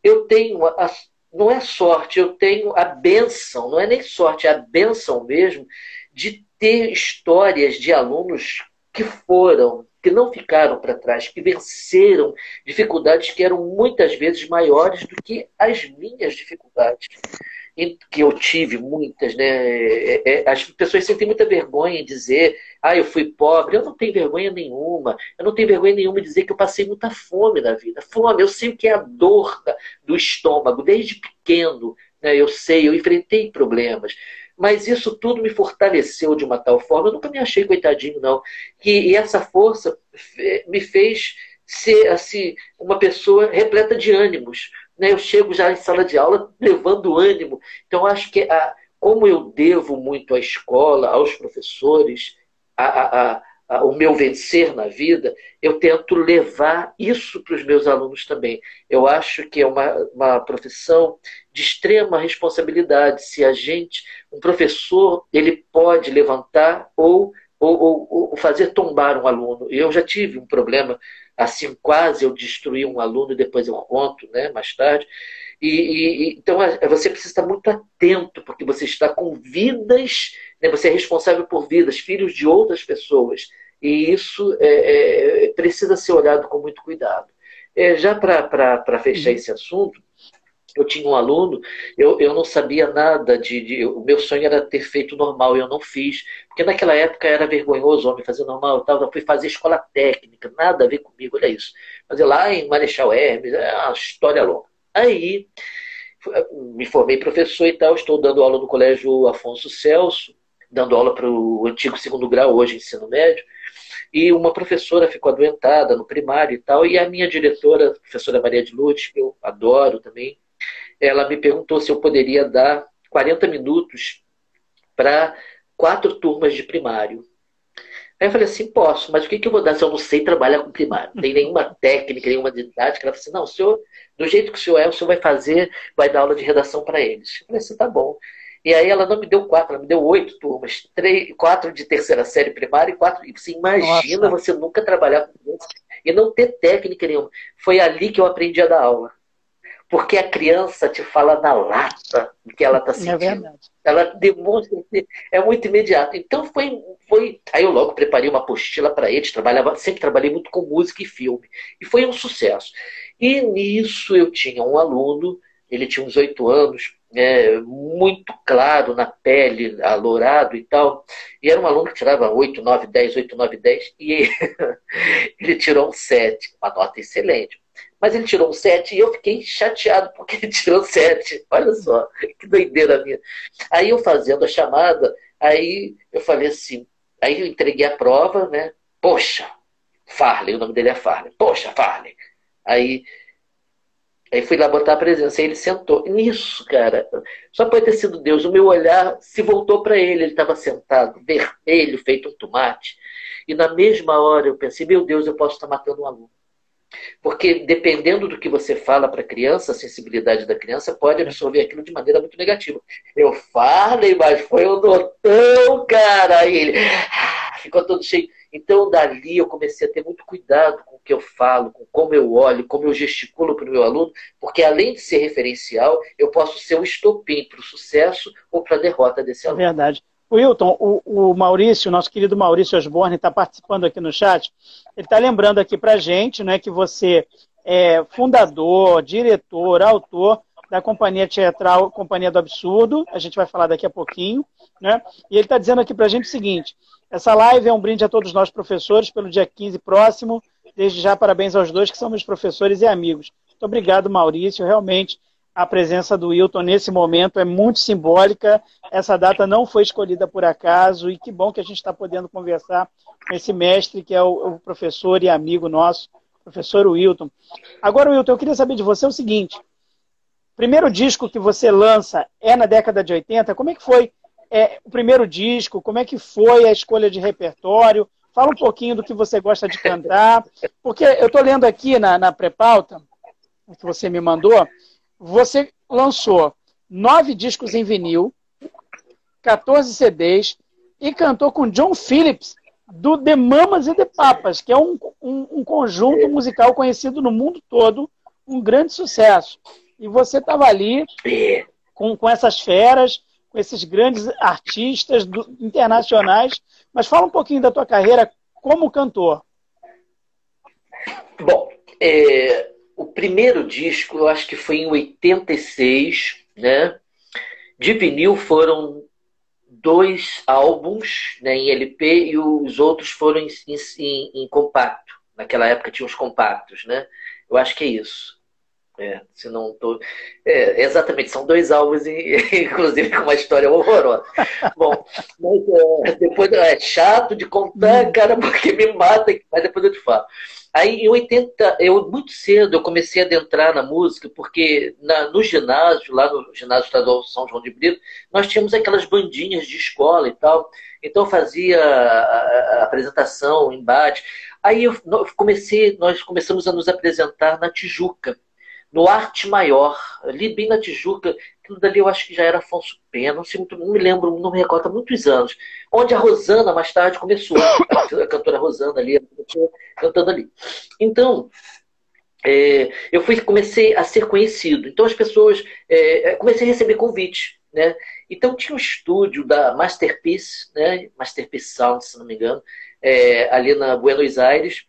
eu tenho a, não é sorte, eu tenho a benção, não é nem sorte, é a benção mesmo de ter histórias de alunos que foram, que não ficaram para trás, que venceram dificuldades que eram muitas vezes maiores do que as minhas dificuldades. que eu tive muitas, né? É, é, as pessoas sentem muita vergonha em dizer, ah, eu fui pobre. Eu não tenho vergonha nenhuma. Eu não tenho vergonha nenhuma em dizer que eu passei muita fome na vida. Fome, eu sei o que é a dor do estômago, desde pequeno. Né? Eu sei, eu enfrentei problemas. Mas isso tudo me fortaleceu de uma tal forma. Eu nunca me achei coitadinho, não. E, e essa força me fez ser assim uma pessoa repleta de ânimos. Né? Eu chego já em sala de aula levando ânimo. Então, acho que a, como eu devo muito à escola, aos professores, a, a, o meu vencer na vida, eu tento levar isso para os meus alunos também. Eu acho que é uma, uma profissão de extrema responsabilidade. Se a gente, um professor, ele pode levantar ou, ou, ou, ou fazer tombar um aluno. Eu já tive um problema assim, quase eu destruí um aluno, depois eu conto, né, mais tarde. E, e, então você precisa estar muito atento, porque você está com vidas, né, você é responsável por vidas, filhos de outras pessoas. E isso é, é, precisa ser olhado com muito cuidado. É, já para fechar uhum. esse assunto, eu tinha um aluno, eu, eu não sabia nada de, de, O meu sonho era ter feito normal, eu não fiz. Porque naquela época era vergonhoso homem fazer normal. Eu, tava, eu fui fazer escola técnica, nada a ver comigo, olha isso. Fazer lá em Marechal Hermes, é uma história longa. Aí me formei professor e tal, estou dando aula no colégio Afonso Celso, dando aula para o antigo segundo grau, hoje ensino médio, e uma professora ficou adoentada no primário e tal, e a minha diretora, a professora Maria de Lute, que eu adoro também, ela me perguntou se eu poderia dar 40 minutos para quatro turmas de primário. Aí eu falei assim, posso, mas o que, que eu vou dar se eu não sei trabalhar com primário? Não tem nenhuma técnica, nenhuma didática. Ela falou assim, não, o senhor, do jeito que o senhor é, o senhor vai fazer, vai dar aula de redação para eles. Eu falei assim, tá bom. E aí ela não me deu quatro, ela me deu oito turmas, três, quatro de terceira série primária e quatro. E você imagina Nossa. você nunca trabalhar com criança e não ter técnica nenhuma. Foi ali que eu aprendi a dar aula. Porque a criança te fala na lata o que ela está é sentindo. É ela demonstra, é muito imediato. Então foi, foi. Aí eu logo preparei uma apostila para eles, trabalhava, sempre trabalhei muito com música e filme. E foi um sucesso. E nisso eu tinha um aluno, ele tinha uns oito anos, é, muito claro na pele, alourado e tal. E era um aluno que tirava 8, 9, 10, 8, 9, 10, e ele, tirou um 7, uma nota excelente. Mas ele tirou um 7 e eu fiquei chateado porque ele tirou 7. Olha só, que doideira minha. Aí eu fazendo a chamada, aí eu falei assim, aí eu entreguei a prova, né? Poxa, Farley, o nome dele é Farley. Poxa, Farley. Aí Aí fui lá botar a presença, aí ele sentou. Nisso, cara, só pode ter sido Deus. O meu olhar se voltou para ele. Ele estava sentado, vermelho, feito um tomate. E na mesma hora eu pensei: meu Deus, eu posso estar matando um aluno. Porque dependendo do que você fala para a criança, a sensibilidade da criança pode absorver aquilo de maneira muito negativa. Eu falei, mas foi um notão, cara. Aí ele ah, ficou todo cheio. Então, dali eu comecei a ter muito cuidado com o que eu falo, com como eu olho, como eu gesticulo para o meu aluno, porque além de ser referencial, eu posso ser um estopim para o sucesso ou para a derrota desse aluno. É verdade. Wilton, o, o Maurício, nosso querido Maurício Osborne, está participando aqui no chat. Ele está lembrando aqui para a gente né, que você é fundador, diretor, autor da Companhia Teatral Companhia do Absurdo. A gente vai falar daqui a pouquinho. Né? E ele está dizendo aqui para a gente o seguinte: essa live é um brinde a todos nós professores pelo dia 15 próximo. Desde já, parabéns aos dois que somos professores e amigos. Muito obrigado, Maurício. Realmente, a presença do Wilton nesse momento é muito simbólica. Essa data não foi escolhida por acaso e que bom que a gente está podendo conversar com esse mestre que é o, professor e amigo nosso, professor Wilton. Agora, Wilton, eu queria saber de você o seguinte: primeiro disco que você lança é na década de 80. Como é que foi é, o primeiro disco, como é que foi a escolha de repertório. Fala um pouquinho do que você gosta de cantar. Porque eu estou lendo aqui na, na pré-pauta, que você me mandou, você lançou nove discos em vinil, 14 CDs, e cantou com John Phillips, do The Mamas e The Papas, que é um, um, um conjunto musical conhecido no mundo todo, um grande sucesso. E você estava ali com, com essas feras, com esses grandes artistas do, internacionais. Mas fala um pouquinho da tua carreira como cantor. Bom, é, o primeiro disco, eu acho que foi em 86, né? De vinil foram dois álbuns né, em LP e os outros foram em, em, em compacto. Naquela época tinha os compactos, né? Eu acho que é isso. É, se não tô... É, exatamente, são dois álbuns, inclusive com uma história horrorosa. Bom, mas, é, depois é chato de contar, hum. cara, porque me mata, mas depois eu te falo. Aí em 80, eu muito cedo eu comecei a adentrar na música, porque na, no ginásio, lá no ginásio estadual São João de Brito, nós tínhamos aquelas bandinhas de escola e tal. Então eu fazia a, a apresentação, embate. Aí eu comecei, nós começamos a nos apresentar na Tijuca no Arte Maior, ali bem na Tijuca, aquilo dali eu acho que já era Afonso Pena, não, sei muito, não me lembro, não me recordo, há muitos anos. Onde a Rosana mais tarde começou, a cantora Rosana ali, cantando ali. Então, é, eu fui, comecei a ser conhecido. Então as pessoas, é, é comecei a receber convite. Né? Então tinha um estúdio da Masterpiece, né? Masterpiece Sound, se não me engano, é, ali na Buenos Aires,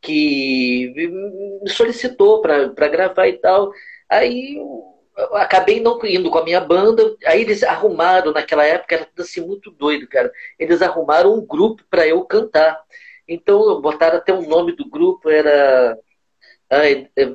que me solicitou para gravar e tal. Aí eu acabei não indo com a minha banda. Aí eles arrumaram, naquela época, era tudo assim muito doido, cara. Eles arrumaram um grupo para eu cantar. Então botaram até o nome do grupo, era the,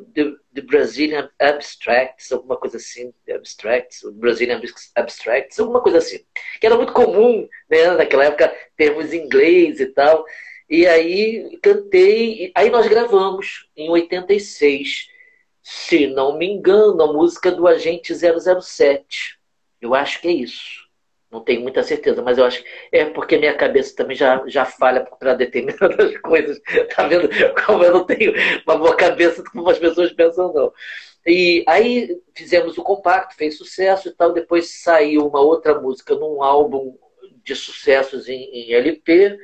the, Brazilian Abstracts, alguma coisa assim, Abstracts, Brazilian Abstracts, alguma coisa assim, que era muito comum, né, naquela época, termos em inglês e tal. E aí cantei, aí nós gravamos em 86, se não me engano, a música do Agente 007. Eu acho que é isso. Não tenho muita certeza, mas eu acho que é porque minha cabeça também já, já falha para determinadas coisas. Tá vendo como eu não tenho uma boa cabeça como as pessoas pensam, não. E aí fizemos o compacto, fez sucesso e tal. Depois saiu uma outra música num álbum de sucessos em, em LP.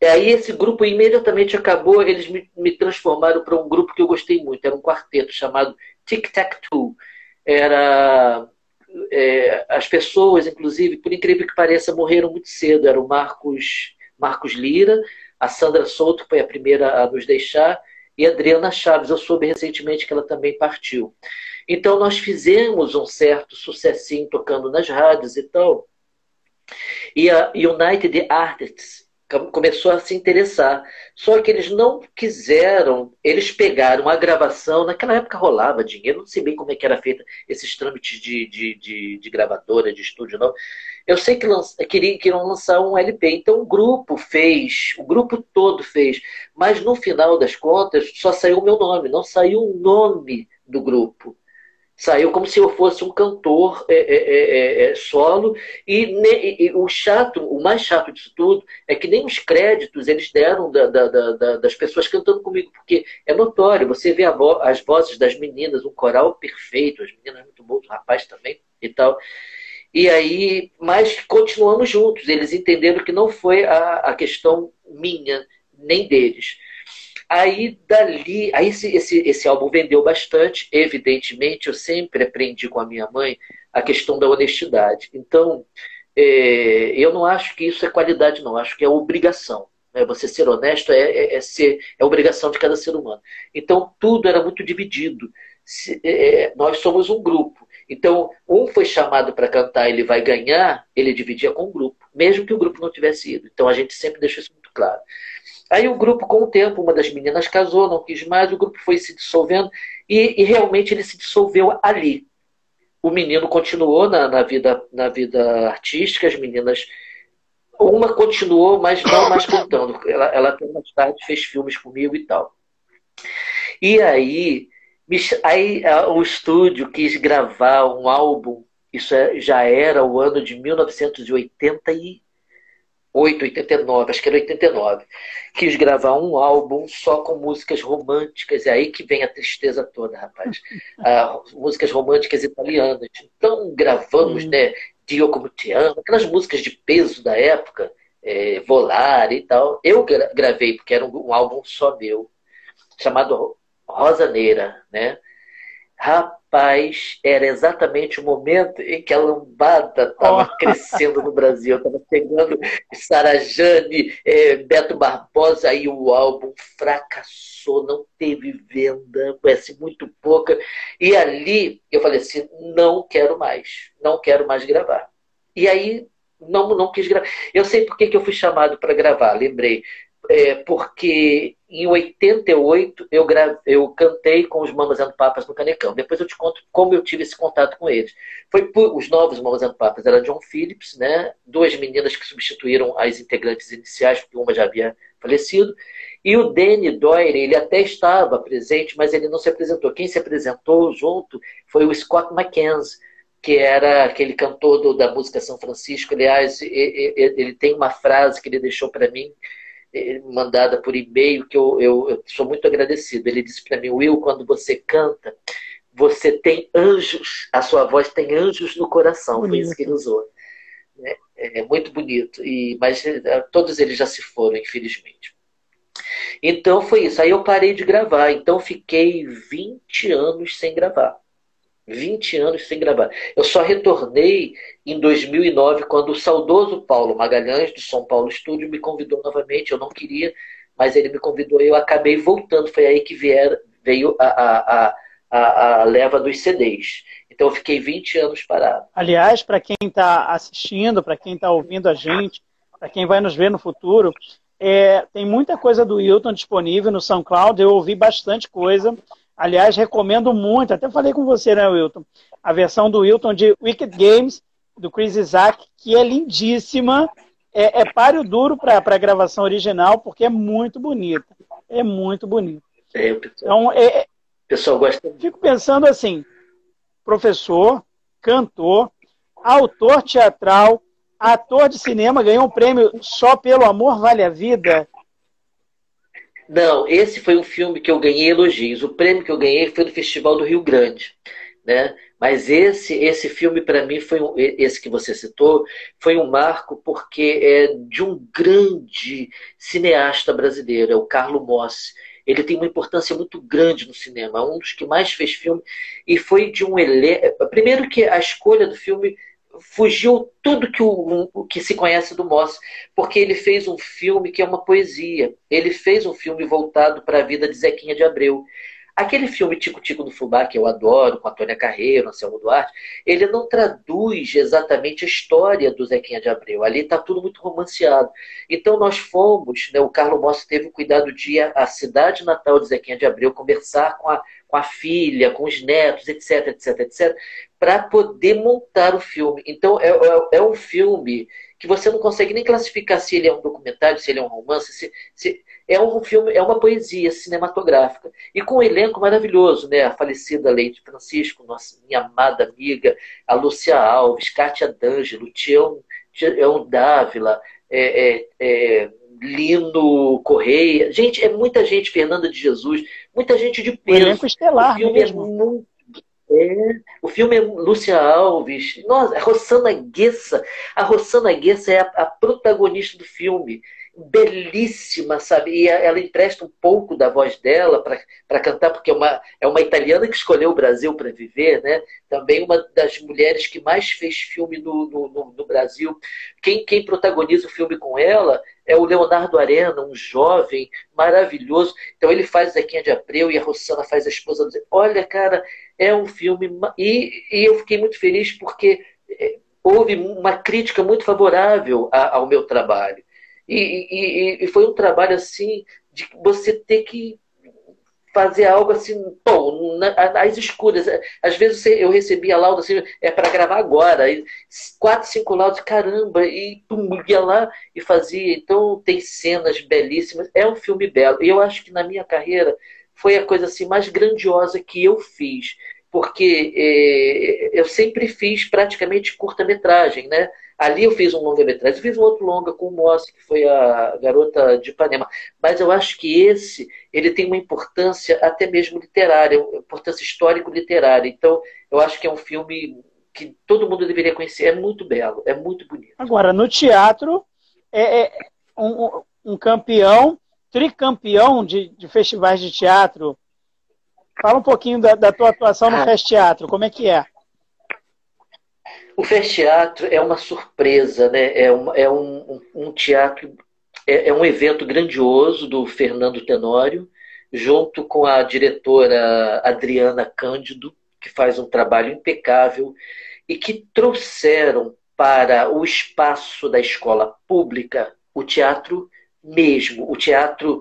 E aí esse grupo imediatamente acabou, eles me, me transformaram para um grupo que eu gostei muito, era um quarteto chamado Tic Tac Two. Era é, as pessoas, inclusive, por incrível que pareça, morreram muito cedo. Era o Marcos, Marcos Lira, a Sandra Souto, foi a primeira a nos deixar, e a Adriana Chaves. Eu soube recentemente que ela também partiu. Então, nós fizemos um certo sucessinho tocando nas rádios e tal. E a United Artists começou a se interessar. Só que eles não quiseram, eles pegaram a gravação, naquela época rolava dinheiro, não sei bem como é que era feita esses trâmites de, de, de, de gravadora, de estúdio, não. Eu sei que lança, queriam, queriam lançar um LP, então o grupo fez, o grupo todo fez, mas no final das contas só saiu o meu nome, não saiu o nome do grupo saiu como se eu fosse um cantor é, é, é, é, é solo e, ne, e, o chato, o mais chato disso tudo é que nem os créditos eles deram da, da, da, das pessoas cantando comigo, porque é notório, você vê vo, as vozes das meninas, um coral perfeito, as meninas muito boas, o rapaz também e tal. E aí, mas continuamos juntos, eles entenderam que não foi a, a questão minha, nem deles. Aí dali, aí esse, esse, esse álbum vendeu bastante. Evidentemente, eu sempre aprendi com a minha mãe a questão da honestidade. Então, é, eu não acho que isso é qualidade, não. Acho que é obrigação. Né? Você ser honesto é, é, é, ser, é obrigação de cada ser humano. Então, tudo era muito dividido. Se, é, nós somos um grupo. Então, um foi chamado para cantar, ele vai ganhar, ele dividia com o grupo, mesmo que o grupo não tivesse ido. Então, a gente sempre deixou isso muito claro. Aí o grupo, com o tempo, uma das meninas casou, não quis mais, o grupo foi se dissolvendo e, e realmente ele se dissolveu ali. O menino continuou na, na, vida, na vida artística, as meninas. Uma continuou, mas não mais cantando. Ela, ela até mais tarde fez filmes comigo e tal. E aí, aí o estúdio quis gravar um álbum, isso é, já era o ano de 1980 e 88, 89, acho que era 89, quis gravar um álbum só com músicas românticas, é aí que vem a tristeza toda, rapaz. Ah, músicas românticas italianas. Então gravamos, hum. né, Dio como te amo, aquelas músicas de peso da época, é, Volar e tal. Eu gravei, porque era um, um álbum só meu, chamado Rosaneira, né? Rapaz, era exatamente o momento em que a lambada estava oh. crescendo no Brasil. Estava pegando Sarajane, é, Beto Barbosa, aí o álbum fracassou, não teve venda, assim, muito pouca. E ali eu falei assim: não quero mais, não quero mais gravar. E aí não, não quis gravar. Eu sei por que eu fui chamado para gravar, lembrei é, porque em 88 eu, grave, eu cantei com os Mamas and Papas no Canecão. Depois eu te conto como eu tive esse contato com eles. Foi por, os novos Mamas and Papas, era John Phillips, né? duas meninas que substituíram as integrantes iniciais, porque uma já havia falecido. E o Danny Doyle, ele até estava presente, mas ele não se apresentou. Quem se apresentou junto foi o Scott McKenzie, que era aquele cantor do, da música São Francisco. Aliás, ele, ele tem uma frase que ele deixou para mim, mandada por e-mail que eu, eu, eu sou muito agradecido. Ele disse para mim, Will, quando você canta, você tem anjos, a sua voz tem anjos no coração. Bonito. Foi isso que ele usou. É, é muito bonito. E, mas eh, todos eles já se foram, infelizmente. Então foi isso. Aí eu parei de gravar. Então fiquei 20 anos sem gravar. 20 anos sem gravar. Eu só retornei em 2009, quando o saudoso Paulo Magalhães, do São Paulo Estúdio, me convidou novamente. Eu não queria, mas ele me convidou e eu acabei voltando. Foi aí que vier, veio a, a, a, a leva dos CDs. Então eu fiquei 20 anos parado. Aliás, para quem está assistindo, para quem está ouvindo a gente, para quem vai nos ver no futuro, É, tem muita coisa do Wilton disponível no SoundCloud, eu ouvi bastante coisa. Aliás, recomendo muito, até falei com você, né, Wilton? A versão do Wilton de Wicked Games, do Chris Isaac, que é lindíssima. É, é páreo duro para a gravação original, porque é muito bonita. É muito bonita. É, então, é, é, pessoal gosta. Fico pensando assim: professor, cantor, autor teatral, ator de cinema, ganhou um prêmio só pelo amor vale a vida? Não, esse foi um filme que eu ganhei elogios. O prêmio que eu ganhei foi do Festival do Rio Grande, né? Mas esse esse filme para mim foi um, esse que você citou foi um marco porque é de um grande cineasta brasileiro, é o Carlo Mossi. Ele tem uma importância muito grande no cinema, um dos que mais fez filme e foi de um elenco. Primeiro que a escolha do filme fugiu tudo que o, que se conhece do Moss, porque ele fez um filme que é uma poesia. Ele fez um filme voltado para a vida de Zequinha de Abreu. Aquele filme Tico Tico do Fubá, que eu adoro, com a Tônia Carreiro, Anselmo Duarte, ele não traduz exatamente a história do Zequinha de Abreu. Ali está tudo muito romanceado. Então nós fomos, né, o Carlos Mossa teve o cuidado de ir à cidade natal de Zequinha de Abreu, conversar com a, com a filha, com os netos, etc, etc, etc, para poder montar o filme. Então é, é, é, um filme que você não consegue nem classificar se ele é um documentário, se ele é um romance, se, se é um filme, é uma poesia cinematográfica e com um elenco maravilhoso, né? A falecida Leite Francisco, nossa minha amada amiga, a Lúcia Alves, Kátia D'Angelo, Tião, Tião Dávila, é, é, é, Lino Correia, gente, é muita gente, Fernanda de Jesus, muita gente de peso. O elenco estelar o filme é mesmo. É muito é, o filme é Lúcia Alves, nossa, a Rossana Guessa. A Rossana Guessa é a, a protagonista do filme belíssima, sabe? E ela empresta um pouco da voz dela para cantar, porque é uma, é uma italiana que escolheu o Brasil para viver, né? Também uma das mulheres que mais fez filme no, no, no, Brasil. Quem, quem protagoniza o filme com ela é o Leonardo Arena, um jovem maravilhoso. Então ele faz Zequinha de Abreu e a Rossana faz a esposa do Olha, cara, é um filme. E, e eu fiquei muito feliz porque é, houve uma crítica muito favorável ao meu trabalho. E, e, e foi um trabalho assim de você ter que fazer algo assim, bom, às escuras. Às vezes eu recebia laudo assim, é para gravar agora. E quatro, cinco laudos, caramba, e pum, ia lá e fazia. Então tem cenas belíssimas. É um filme belo. E eu acho que na minha carreira foi a coisa assim mais grandiosa que eu fiz. Porque eh, eu sempre fiz praticamente curta-metragem, né? Ali eu fiz um longa-metragem, fiz um outro longa com o Moss, que foi a Garota de Ipanema. Mas eu acho que esse, ele tem uma importância até mesmo literária, uma importância histórico-literária. Então, eu acho que é um filme que todo mundo deveria conhecer. É muito belo, é muito bonito. Agora, no teatro, é, é um, um, campeão, tricampeão de, de, festivais de teatro. Fala um pouquinho da, da tua atuação no ah. Fest Teatro, como é que é? O Fest Teatro é uma surpresa, né? é, um, é um, um teatro, é, é, um evento grandioso do Fernando Tenório, junto com a diretora Adriana Cândido, que faz um trabalho impecável e que trouxeram para o espaço da escola pública o teatro mesmo, o teatro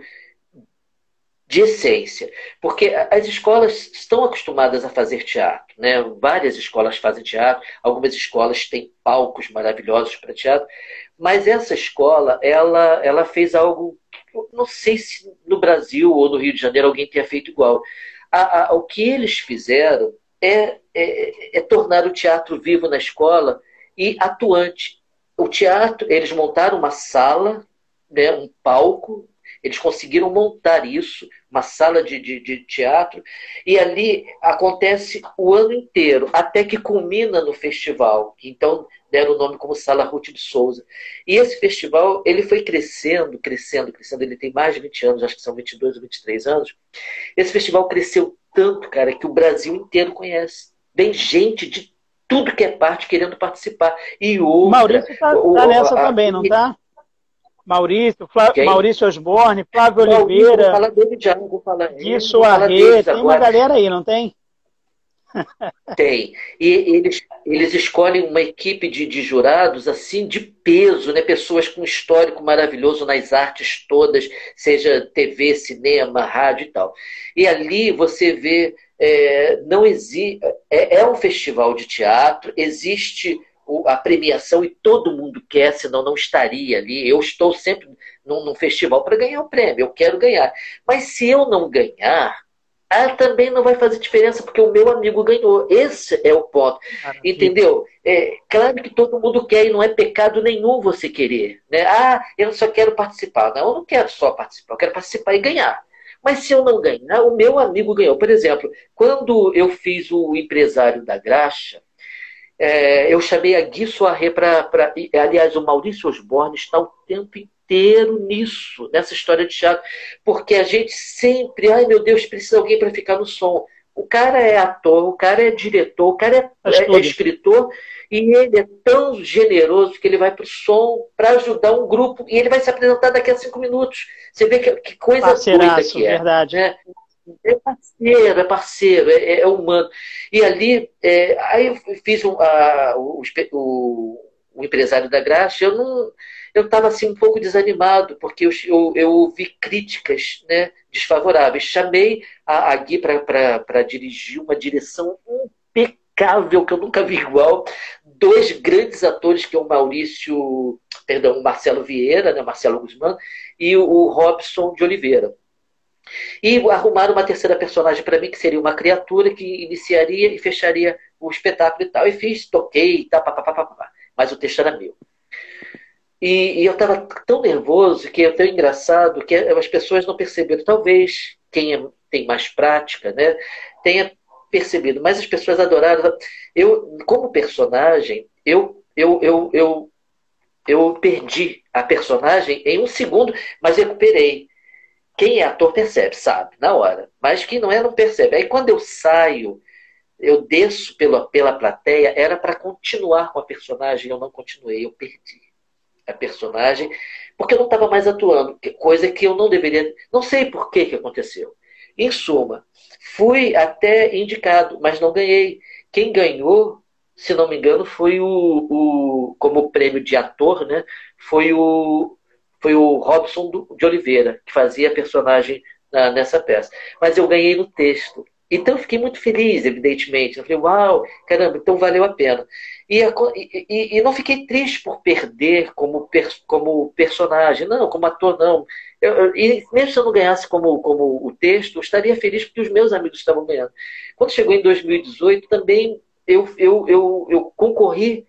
de essência. Porque as escolas estão acostumadas a fazer teatro. Né? Várias escolas fazem teatro, algumas escolas têm palcos maravilhosos para teatro, mas essa escola, ela, ela fez algo, não sei se no Brasil ou no Rio de Janeiro alguém tenha feito igual. A, a, o que eles fizeram é, é, é tornar o teatro vivo na escola e atuante. O teatro, eles montaram uma sala, né, um palco, eles conseguiram montar isso, uma sala de, de, de, teatro, e ali acontece o ano inteiro, até que culmina no festival, que então deram o nome como Sala Ruth de Souza. E esse festival, ele foi crescendo, crescendo, crescendo, ele tem mais de 20 anos, acho que são 22 ou 23 anos. Esse festival cresceu tanto, cara, que o Brasil inteiro conhece. Tem gente de tudo que é parte querendo participar. E outra... Maurício está tá nessa a, também, não está? Maurício, Flá... Maurício Osborne, Flávio Oliveira. Vou falar dele já, vou falar. Gui tem uma galera aí, não tem? Tem. E eles, eles escolhem uma equipe de, de jurados assim de peso, né? pessoas com histórico maravilhoso nas artes todas, seja TV, cinema, rádio e tal. E ali você vê, é, não existe. É, é um festival de teatro, existe a premiação e todo mundo quer, senão não estaria ali. Eu estou sempre num, num festival para ganhar o prêmio, eu quero ganhar. Mas se eu não ganhar, ah, também não vai fazer diferença porque o meu amigo ganhou. Esse é o ponto. Maravilha. Entendeu? É, claro que todo mundo quer e não é pecado nenhum você querer. Né? Ah, eu só quero participar. Não, eu não quero só participar, eu quero participar e ganhar. Mas se eu não ganhar, o meu amigo ganhou. Por exemplo, quando eu fiz o empresário da graxa, é, eu chamei a Gui Soaré para. Aliás, o Maurício Osborne está o tempo inteiro nisso, nessa história de teatro. Porque a gente sempre, ai meu Deus, precisa alguém para ficar no som. O cara é ator, o cara é diretor, o cara é, é, é escritor, e ele é tão generoso que ele vai para o som para ajudar um grupo, e ele vai se apresentar daqui a cinco minutos. Você vê que, que coisa doida que é. Verdade. Né? É parceiro, é parceiro, é, é humano. E ali, é, aí eu fiz um, a, o, o, o, empresário da Graça, eu não. Eu estava assim um pouco desanimado, porque eu, eu, eu ouvi críticas né, desfavoráveis. Chamei a, a Gui para dirigir uma direção impecável, que eu nunca vi igual. Dois grandes atores, que é o Maurício, perdão, o Marcelo Vieira, né, Marcelo Guzmán, e o, o Robson de Oliveira. E arrumaram uma terceira personagem para mim, que seria uma criatura que iniciaria e fecharia o espetáculo e tal. E fiz, toquei e tal, papapá, mas o texto era meu. E, e eu estava tão nervoso, que é tão engraçado, que as pessoas não perceberam. Talvez quem é, tem mais prática né, tenha percebido, mas as pessoas adoraram. Eu, como personagem, eu, eu, eu, eu, eu perdi a personagem em um segundo, mas recuperei. Quem é ator percebe, sabe, na hora. Mas quem não é, não percebe. Aí quando eu saio, eu desço pela, pela plateia, era para continuar com a personagem, eu não continuei, eu perdi a personagem, porque eu não estava mais atuando, coisa que eu não deveria. Não sei por que, que aconteceu. Em suma, fui até indicado, mas não ganhei. Quem ganhou, se não me engano, foi o, o como prêmio de ator, né? Foi o foi o Robson de Oliveira, que fazia a personagem nessa peça. Mas eu ganhei no texto. Então eu fiquei muito feliz, evidentemente. Eu falei, uau, caramba, então valeu a pena. E, e, e não fiquei triste por perder como, como personagem, não, como ator, não. Eu, eu, e mesmo se eu não ganhasse como, como o texto, eu estaria feliz porque os meus amigos estavam ganhando. Quando chegou em 2018, também eu, eu, eu, eu concorri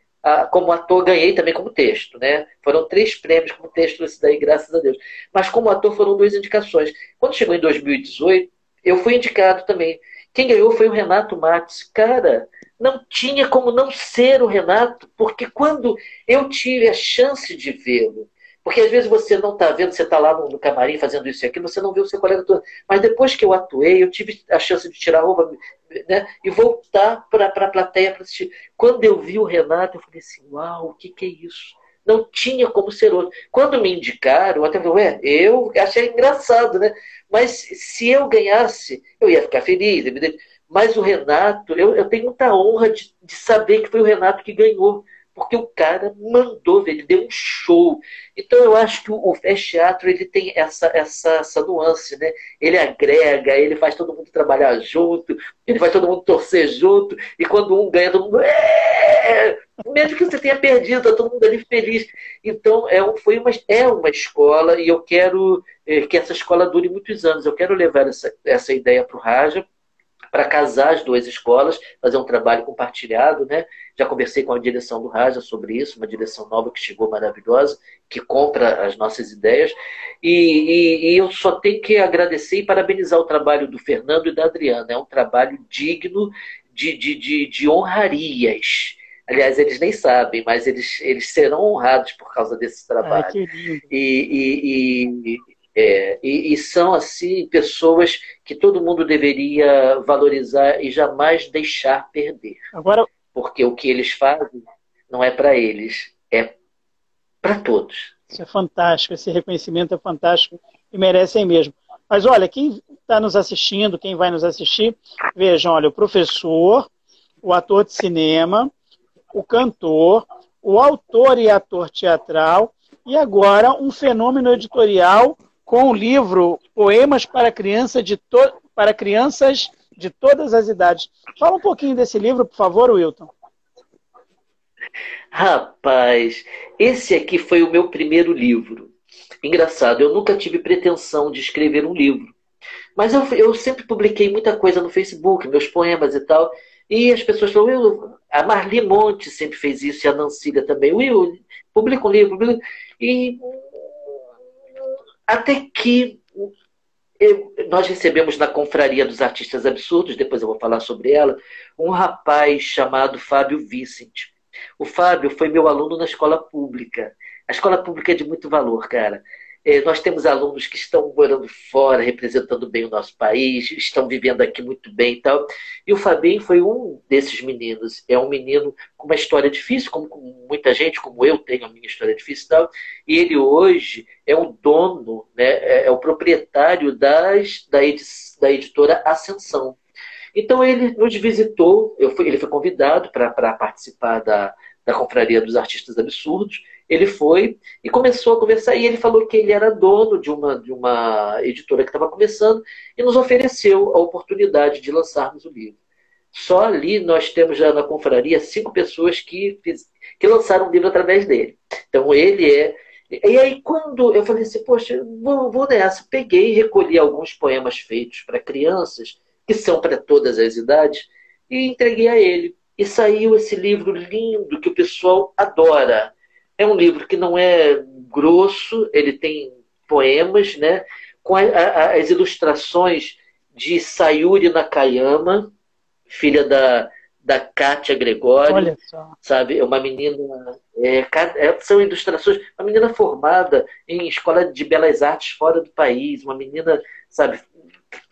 como ator ganhei também como texto, né? Foram três prêmios como texto esse daí, graças a Deus. Mas como ator foram duas indicações. Quando chegou em 2018, eu fui indicado também. Quem ganhou foi o Renato Matos. Cara, não tinha como não ser o Renato, porque quando eu tive a chance de vê-lo porque às vezes você não está vendo, você está lá no, no, camarim fazendo isso e aquilo, você não vê o seu colega todo. Mas depois que eu atuei, eu tive a chance de tirar a roupa né, e voltar para a plateia para assistir. Quando eu vi o Renato, eu falei assim: uau, o que, que é isso? Não tinha como ser outro. Quando me indicaram, eu até falei, ué, eu achei engraçado, né? Mas se eu ganhasse, eu ia ficar feliz, evidente. Mas o Renato, eu, eu tenho muita honra de, de saber que foi o Renato que ganhou porque o cara mandou, ele deu um show. Então eu acho que o Fast Teatro ele tem essa, essa, essa nuance, né? Ele agrega, ele faz todo mundo trabalhar junto, ele faz todo mundo torcer junto, e quando um ganha, todo mundo. É! Mesmo que você tenha perdido, tá todo mundo ali feliz. Então é, foi uma, é uma escola, e eu quero é, que essa escola dure muitos anos. Eu quero levar essa, essa ideia para o Raja para casar as duas escolas, fazer um trabalho compartilhado, né? Já conversei com a direção do Raja sobre isso, uma direção nova que chegou maravilhosa, que compra as nossas ideias. E, e, e, eu só tenho que agradecer e parabenizar o trabalho do Fernando e da Adriana. É um trabalho digno de, de, de, de honrarias. Aliás, eles nem sabem, mas eles, eles serão honrados por causa desse trabalho. Ai, e, e, é, e, e, são, assim, pessoas que todo mundo deveria valorizar e jamais deixar perder. Agora... Porque o que eles fazem não é para eles, é para todos. Isso é fantástico, esse reconhecimento é fantástico e merecem mesmo. Mas olha, quem está nos assistindo, quem vai nos assistir, vejam, olha, o professor o ator de cinema, o cantor, o autor e ator teatral, e agora um fenômeno editorial com o livro Poemas para, criança de para crianças de todas as idades. Fala um pouquinho desse livro, por favor, Wilton. Rapaz, esse aqui foi o meu primeiro livro. Engraçado, eu nunca tive pretensão de escrever um livro. Mas eu, eu sempre publiquei muita coisa no Facebook, meus poemas e tal. E as pessoas falam, Will, a Marli Monte sempre fez isso e a Nancília também. Will, publica um livro. E até que eu, nós recebemos na Confraria dos Artistas Absurdos, depois eu vou falar sobre ela, um rapaz chamado Fábio Vicente. O Fábio foi meu aluno na escola pública. A escola pública é de muito valor, cara. É, nós temos alunos que estão morando fora, representando bem o nosso país, estão vivendo aqui muito bem e tal. E o Fabinho foi um desses meninos. É um menino com uma história difícil, como muita gente, como eu tenho a minha história difícil e tal. E ele hoje é o dono, né, é, é o proprietário das, da, edi da editora Ascensão. Então ele nos visitou, fui, ele foi convidado para participar da, da Confraria dos Artistas Absurdos. Ele foi e começou a conversar. E ele falou que ele era dono de uma, de uma editora que estava começando e nos ofereceu a oportunidade de lançarmos o livro. Só ali nós temos já na confraria cinco pessoas que, que lançaram o livro através dele. Então ele é. E aí, quando eu falei assim, poxa, vou, vou nessa, peguei e recolhi alguns poemas feitos para crianças, que são para todas as idades, e entreguei a ele. E saiu esse livro lindo que o pessoal adora. É um livro que não é grosso, ele tem poemas, né? Com a, a, as ilustrações de Sayuri Nakayama, filha da, da Kátia Gregório. Olha só. Sabe? É uma menina. É, é, são ilustrações. Uma menina formada em escola de belas artes fora do país, uma menina, sabe,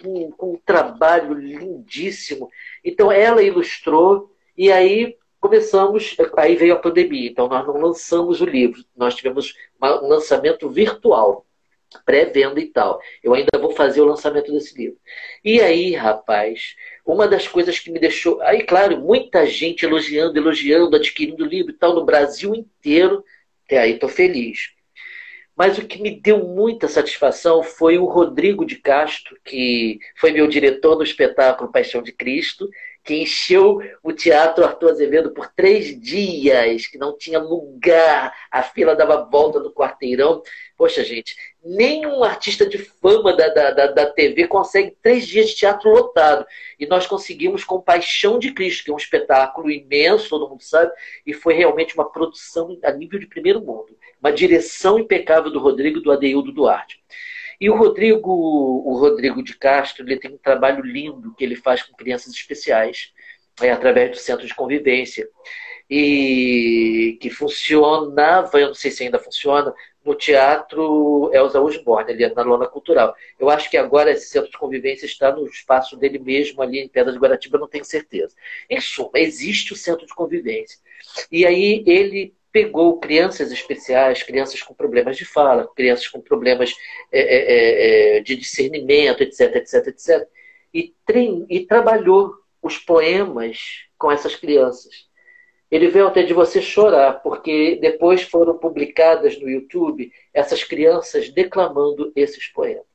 com, com um trabalho lindíssimo. Então, ela ilustrou, e aí começamos, aí veio a pandemia, então nós não lançamos o livro, nós tivemos um lançamento virtual, pré-venda e tal. Eu ainda vou fazer o lançamento desse livro. E aí, rapaz, uma das coisas que me deixou. Aí, claro, muita gente elogiando, elogiando, adquirindo o livro e tal, no Brasil inteiro. Até aí, tô feliz. Mas o que me deu muita satisfação foi o Rodrigo de Castro, que foi meu diretor no espetáculo Paixão de Cristo, que encheu o Teatro Arthur Azevedo por três dias, que não tinha lugar, a fila dava volta no quarteirão. Poxa, gente, nenhum artista de fama da, da, da, TV consegue três dias de teatro lotado. E nós conseguimos com Paixão de Cristo, que é um espetáculo imenso, todo mundo sabe, e foi realmente uma produção a nível de primeiro mundo. Uma direção impecável do Rodrigo do Adeildo Duarte. E o Rodrigo, o Rodrigo de Castro, ele tem um trabalho lindo que ele faz com crianças especiais, é, através do centro de convivência. E que funcionava, eu não sei se ainda funciona, no Teatro Elza Osborne, ali na Lona Cultural. Eu acho que agora esse centro de convivência está no espaço dele mesmo, ali em Pedras de Guaratiba, não tenho certeza. Em suma, existe o centro de convivência. E aí ele pegou crianças especiais, crianças com problemas de fala, crianças com problemas é, é, é, é de discernimento, etc, etc, etc, e, e trabalhou os poemas com essas crianças. Ele veio até de você chorar, porque depois foram publicadas no YouTube essas crianças declamando esses poemas.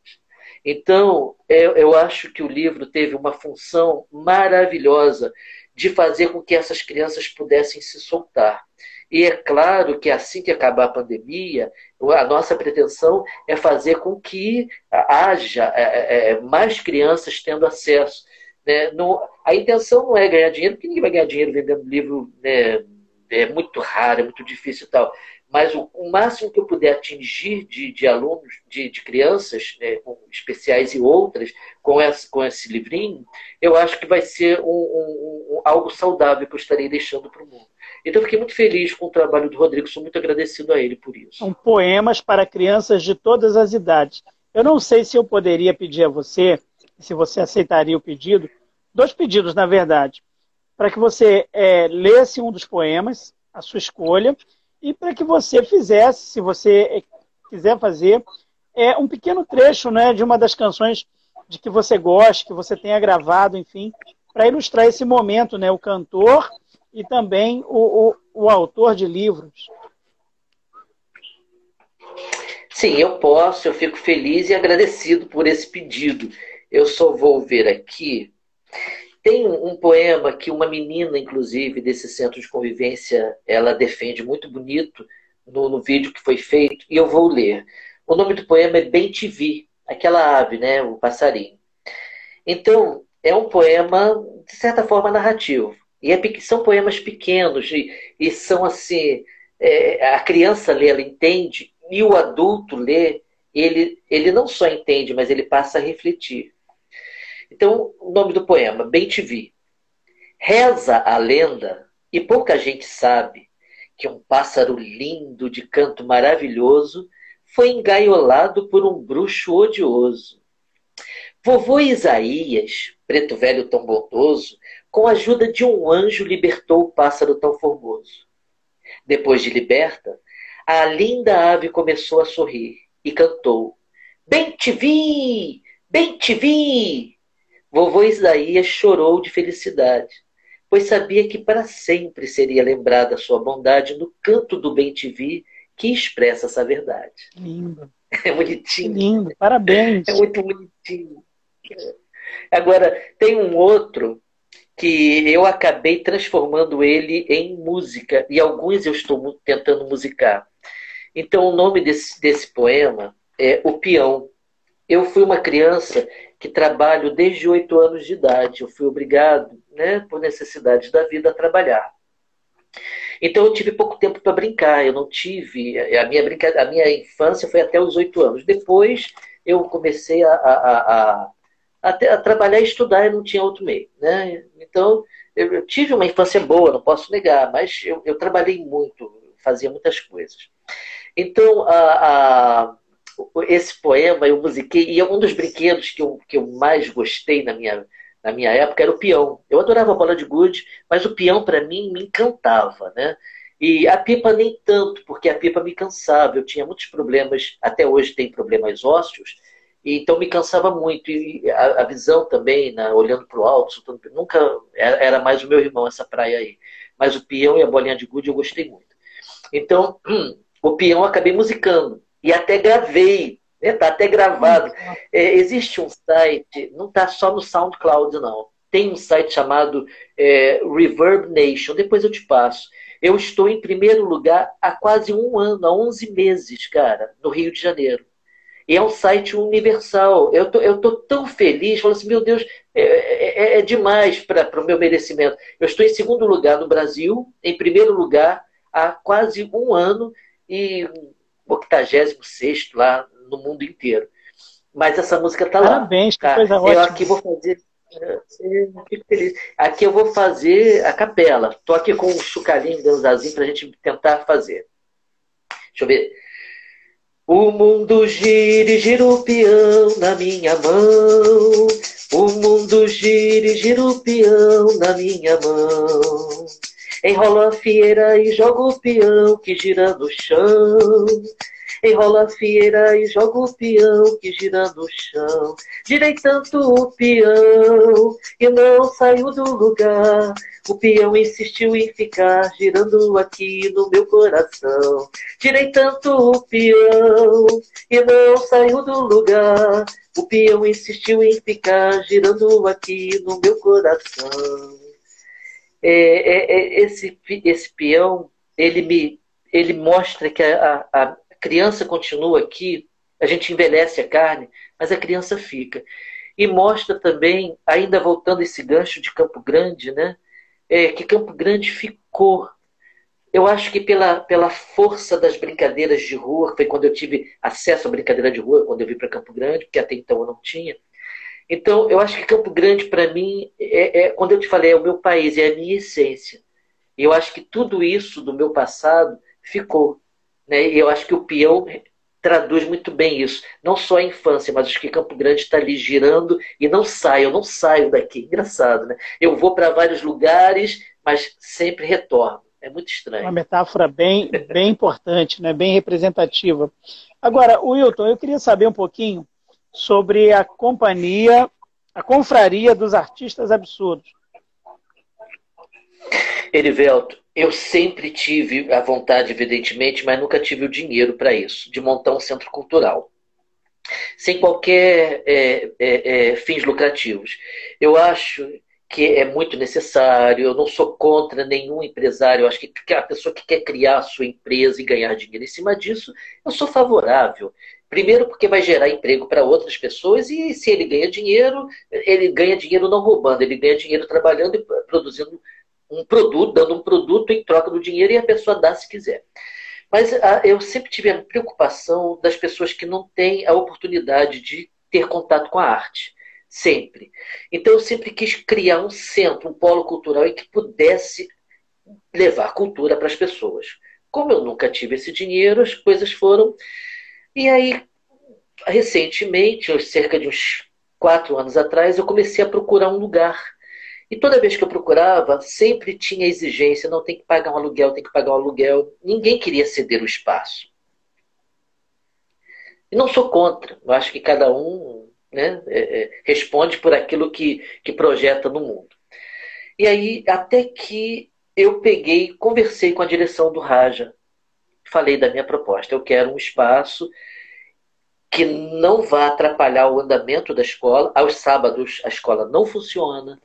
Então, eu, eu acho que o livro teve uma função maravilhosa de fazer com que essas crianças pudessem se soltar. E é claro que assim que acabar a pandemia, a nossa pretensão é fazer com que haja é, é, é, mais crianças tendo acesso. Né? a intenção não é ganhar dinheiro, porque ninguém vai ganhar dinheiro vendendo livro, né? é muito raro, é muito difícil e tal. Mas o, o máximo que eu puder atingir de, de alunos, de, de crianças né, especiais e outras, com esse, com esse livrinho, eu acho que vai ser um, um, um, algo saudável que eu estarei deixando para o mundo. Então, fiquei muito feliz com o trabalho do Rodrigo, sou muito agradecido a ele por isso. São poemas para crianças de todas as idades. Eu não sei se eu poderia pedir a você, se você aceitaria o pedido, dois pedidos, na verdade, para que você é, lesse um dos poemas, a sua escolha, e para que você fizesse, se você é, quiser fazer, é um pequeno trecho né, de uma das canções de que você gosta, que você tenha gravado, enfim, para ilustrar esse momento, né? O cantor e também o, o, o autor de livros. Sim, eu posso, eu fico feliz e agradecido por esse pedido. Eu só vou ver aqui. Tem um poema que uma menina, inclusive, desse centro de convivência, ela defende muito bonito no, no vídeo que foi feito, e eu vou ler. O nome do poema é Bem Te Vi, aquela ave, né, o passarinho. Então, é um poema, de certa forma, narrativo. E é, são poemas pequenos, e, e são assim, é, a criança lê, ela entende, e o adulto lê, ele, ele não só entende, mas ele passa a refletir. Então, o nome do poema, Bem Te Vi. Reza a lenda, e pouca gente sabe, que um pássaro lindo de canto maravilhoso foi engaiolado por um bruxo odioso. Vovô Isaías, preto velho tão bondoso, com a ajuda de um anjo libertou o pássaro tão formoso. Depois de liberta, a linda ave começou a sorrir e cantou: Bem te vi! Bem te vi! Vovô Isaías chorou de felicidade, pois sabia que para sempre seria lembrada sua bondade no canto do Bem te vi que expressa essa verdade. Lindo. É bonitinho. Lindo, parabéns. É muito bonitinho. Agora, tem um outro que eu acabei transformando ele em música, e alguns eu estou tentando musicar. Então, o nome desse, desse poema é O Peão. Eu fui uma criança que trabalho desde oito anos de idade. Eu fui obrigado, né, por necessidades da vida, a trabalhar. Então eu tive pouco tempo para brincar. Eu não tive a minha brinca... a minha infância foi até os oito anos. Depois eu comecei a, a, a, a, a trabalhar e estudar. e não tinha outro meio, né? Então eu, eu tive uma infância boa, não posso negar, mas eu, eu trabalhei muito, fazia muitas coisas. Então a, a esse poema eu musiquei, e um dos brinquedos que eu, que eu mais gostei na minha, na minha época era o peão. Eu adorava a bola de gude, mas o peão para mim me encantava, né? E a pipa nem tanto, porque a pipa me cansava. Eu tinha muitos problemas, até hoje tem problemas ósseos, e então me cansava muito. E a, a visão também, né, olhando para o alto, soltando, nunca era mais o meu irmão essa praia aí. Mas o peão e a bolinha de gude eu gostei muito. Então, o peão acabei musicando e até gravei, está né? até gravado. É, existe um site, não está só no SoundCloud, não. Tem um site chamado é, Reverb Nation, depois eu te passo. Eu estou em primeiro lugar há quase um ano, há 11 meses, cara, no Rio de Janeiro. E é um site universal. Eu tô, eu tô tão feliz, falando assim, meu Deus, é, é, é demais para o meu merecimento. Eu estou em segundo lugar no Brasil, em primeiro lugar há quase um ano, e 86 lá no mundo inteiro. Mas essa música tá lá. Parabéns, que coisa Eu ótima. aqui vou fazer. Fico feliz. Aqui eu vou fazer a capela. Tô aqui com um chucalinho, danzazinho, pra gente tentar fazer. Deixa eu ver. O mundo gira e gira o peão na minha mão. O mundo gira e gira o peão na minha mão. Enrola a fieira e joga o peão que gira no chão. Enrola a fieira e joga o peão que gira no chão. Girei tanto o peão e não saiu do lugar. O peão insistiu em ficar girando aqui no meu coração. Girei tanto o peão e não saiu do lugar. O peão insistiu em ficar girando aqui no meu coração é, é, é, esse, esse peão, ele me ele mostra que a, a, criança continua aqui, a gente envelhece a carne, mas a criança fica. E mostra também, ainda voltando esse gancho de Campo Grande, né, é, que Campo Grande ficou. Eu acho que pela, pela força das brincadeiras de rua, foi quando eu tive acesso à brincadeira de rua, quando eu vim para Campo Grande, porque até então eu não tinha, então, eu acho que Campo Grande, para mim, é, é, quando eu te falei, é o meu país, é a minha essência. E eu acho que tudo isso do meu passado ficou. Né? E eu acho que o peão traduz muito bem isso. Não só a infância, mas acho que Campo Grande está ali girando e não saio, eu não saio daqui. Engraçado, né? Eu vou para vários lugares, mas sempre retorno. É muito estranho. Uma metáfora bem, bem importante, né? bem representativa. Agora, Wilton, eu queria saber um pouquinho sobre a companhia, a confraria dos artistas absurdos. Erivelto, eu sempre tive a vontade, evidentemente, mas nunca tive o dinheiro para isso, de montar um centro cultural. Sem qualquer é, é, é, fins lucrativos. Eu acho que é muito necessário, eu não sou contra nenhum empresário, eu acho que a pessoa que quer criar a sua empresa e ganhar dinheiro em cima disso, eu sou favorável. Primeiro, porque vai gerar emprego para outras pessoas, e se ele ganha dinheiro, ele ganha dinheiro não roubando, ele ganha dinheiro trabalhando e produzindo um produto, dando um produto em troca do dinheiro e a pessoa dá se quiser. Mas ah, eu sempre tive a preocupação das pessoas que não têm a oportunidade de ter contato com a arte. Sempre. Então eu sempre quis criar um centro, um polo cultural em que pudesse levar cultura para as pessoas. Como eu nunca tive esse dinheiro, as coisas foram. E aí, recentemente, cerca de uns quatro anos atrás, eu comecei a procurar um lugar e toda vez que eu procurava, sempre tinha exigência: não tem que pagar um aluguel, tem que pagar um aluguel. Ninguém queria ceder o espaço. E não sou contra. Eu acho que cada um né, é, é, responde por aquilo que, que projeta no mundo. E aí, até que eu peguei, conversei com a direção do Raja, falei da minha proposta. Eu quero um espaço que não vá atrapalhar o andamento da escola. Aos sábados, a escola não funciona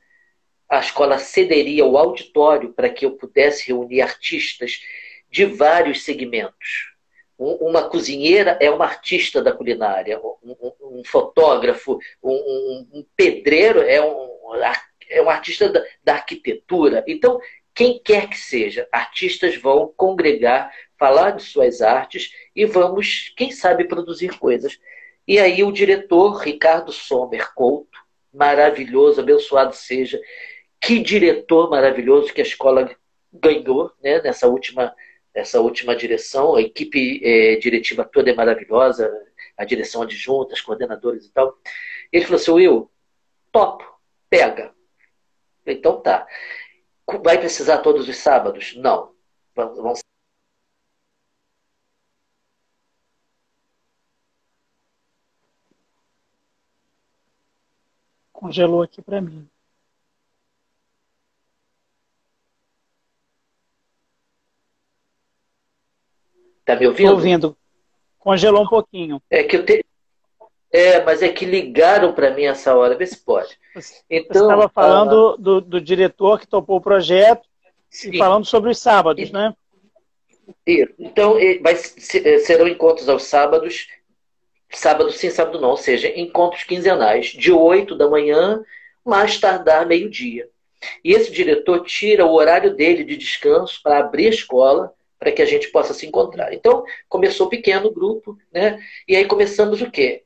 a escola cederia o auditório para que eu pudesse reunir artistas de vários segmentos. Uma cozinheira é uma artista da culinária, um, um fotógrafo, um, um, pedreiro é um, é um artista da, da arquitetura. Então, quem quer que seja, artistas vão congregar, falar de suas artes e vamos, quem sabe, produzir coisas. E aí o diretor, Ricardo Sommer Couto, maravilhoso, abençoado seja, que diretor maravilhoso que a escola ganhou né, nessa, última, nessa última direção. A equipe é, diretiva toda é maravilhosa, a direção adjunta, os coordenadores e tal. Ele falou assim: Will, top, pega. Então tá. Vai precisar todos os sábados? Não. Vamos congelou aqui para mim. Tá me ouvindo? Tô ouvindo. Congelou um pouquinho. É que eu te... É, mas é que ligaram para mim essa hora, vê se pode. Então, Você estava falando ah, do, do, diretor que topou o projeto sim. e falando sobre os sábados, e, né? Isso. Então, vai, é, serão encontros aos sábados, sábado sim, sábado não, ou seja, encontros quinzenais, de 8 da manhã, mais tardar meio-dia. E esse diretor tira o horário dele de descanso para abrir a escola para que a gente possa se encontrar. Então, começou pequeno grupo, né? E aí começamos o quê?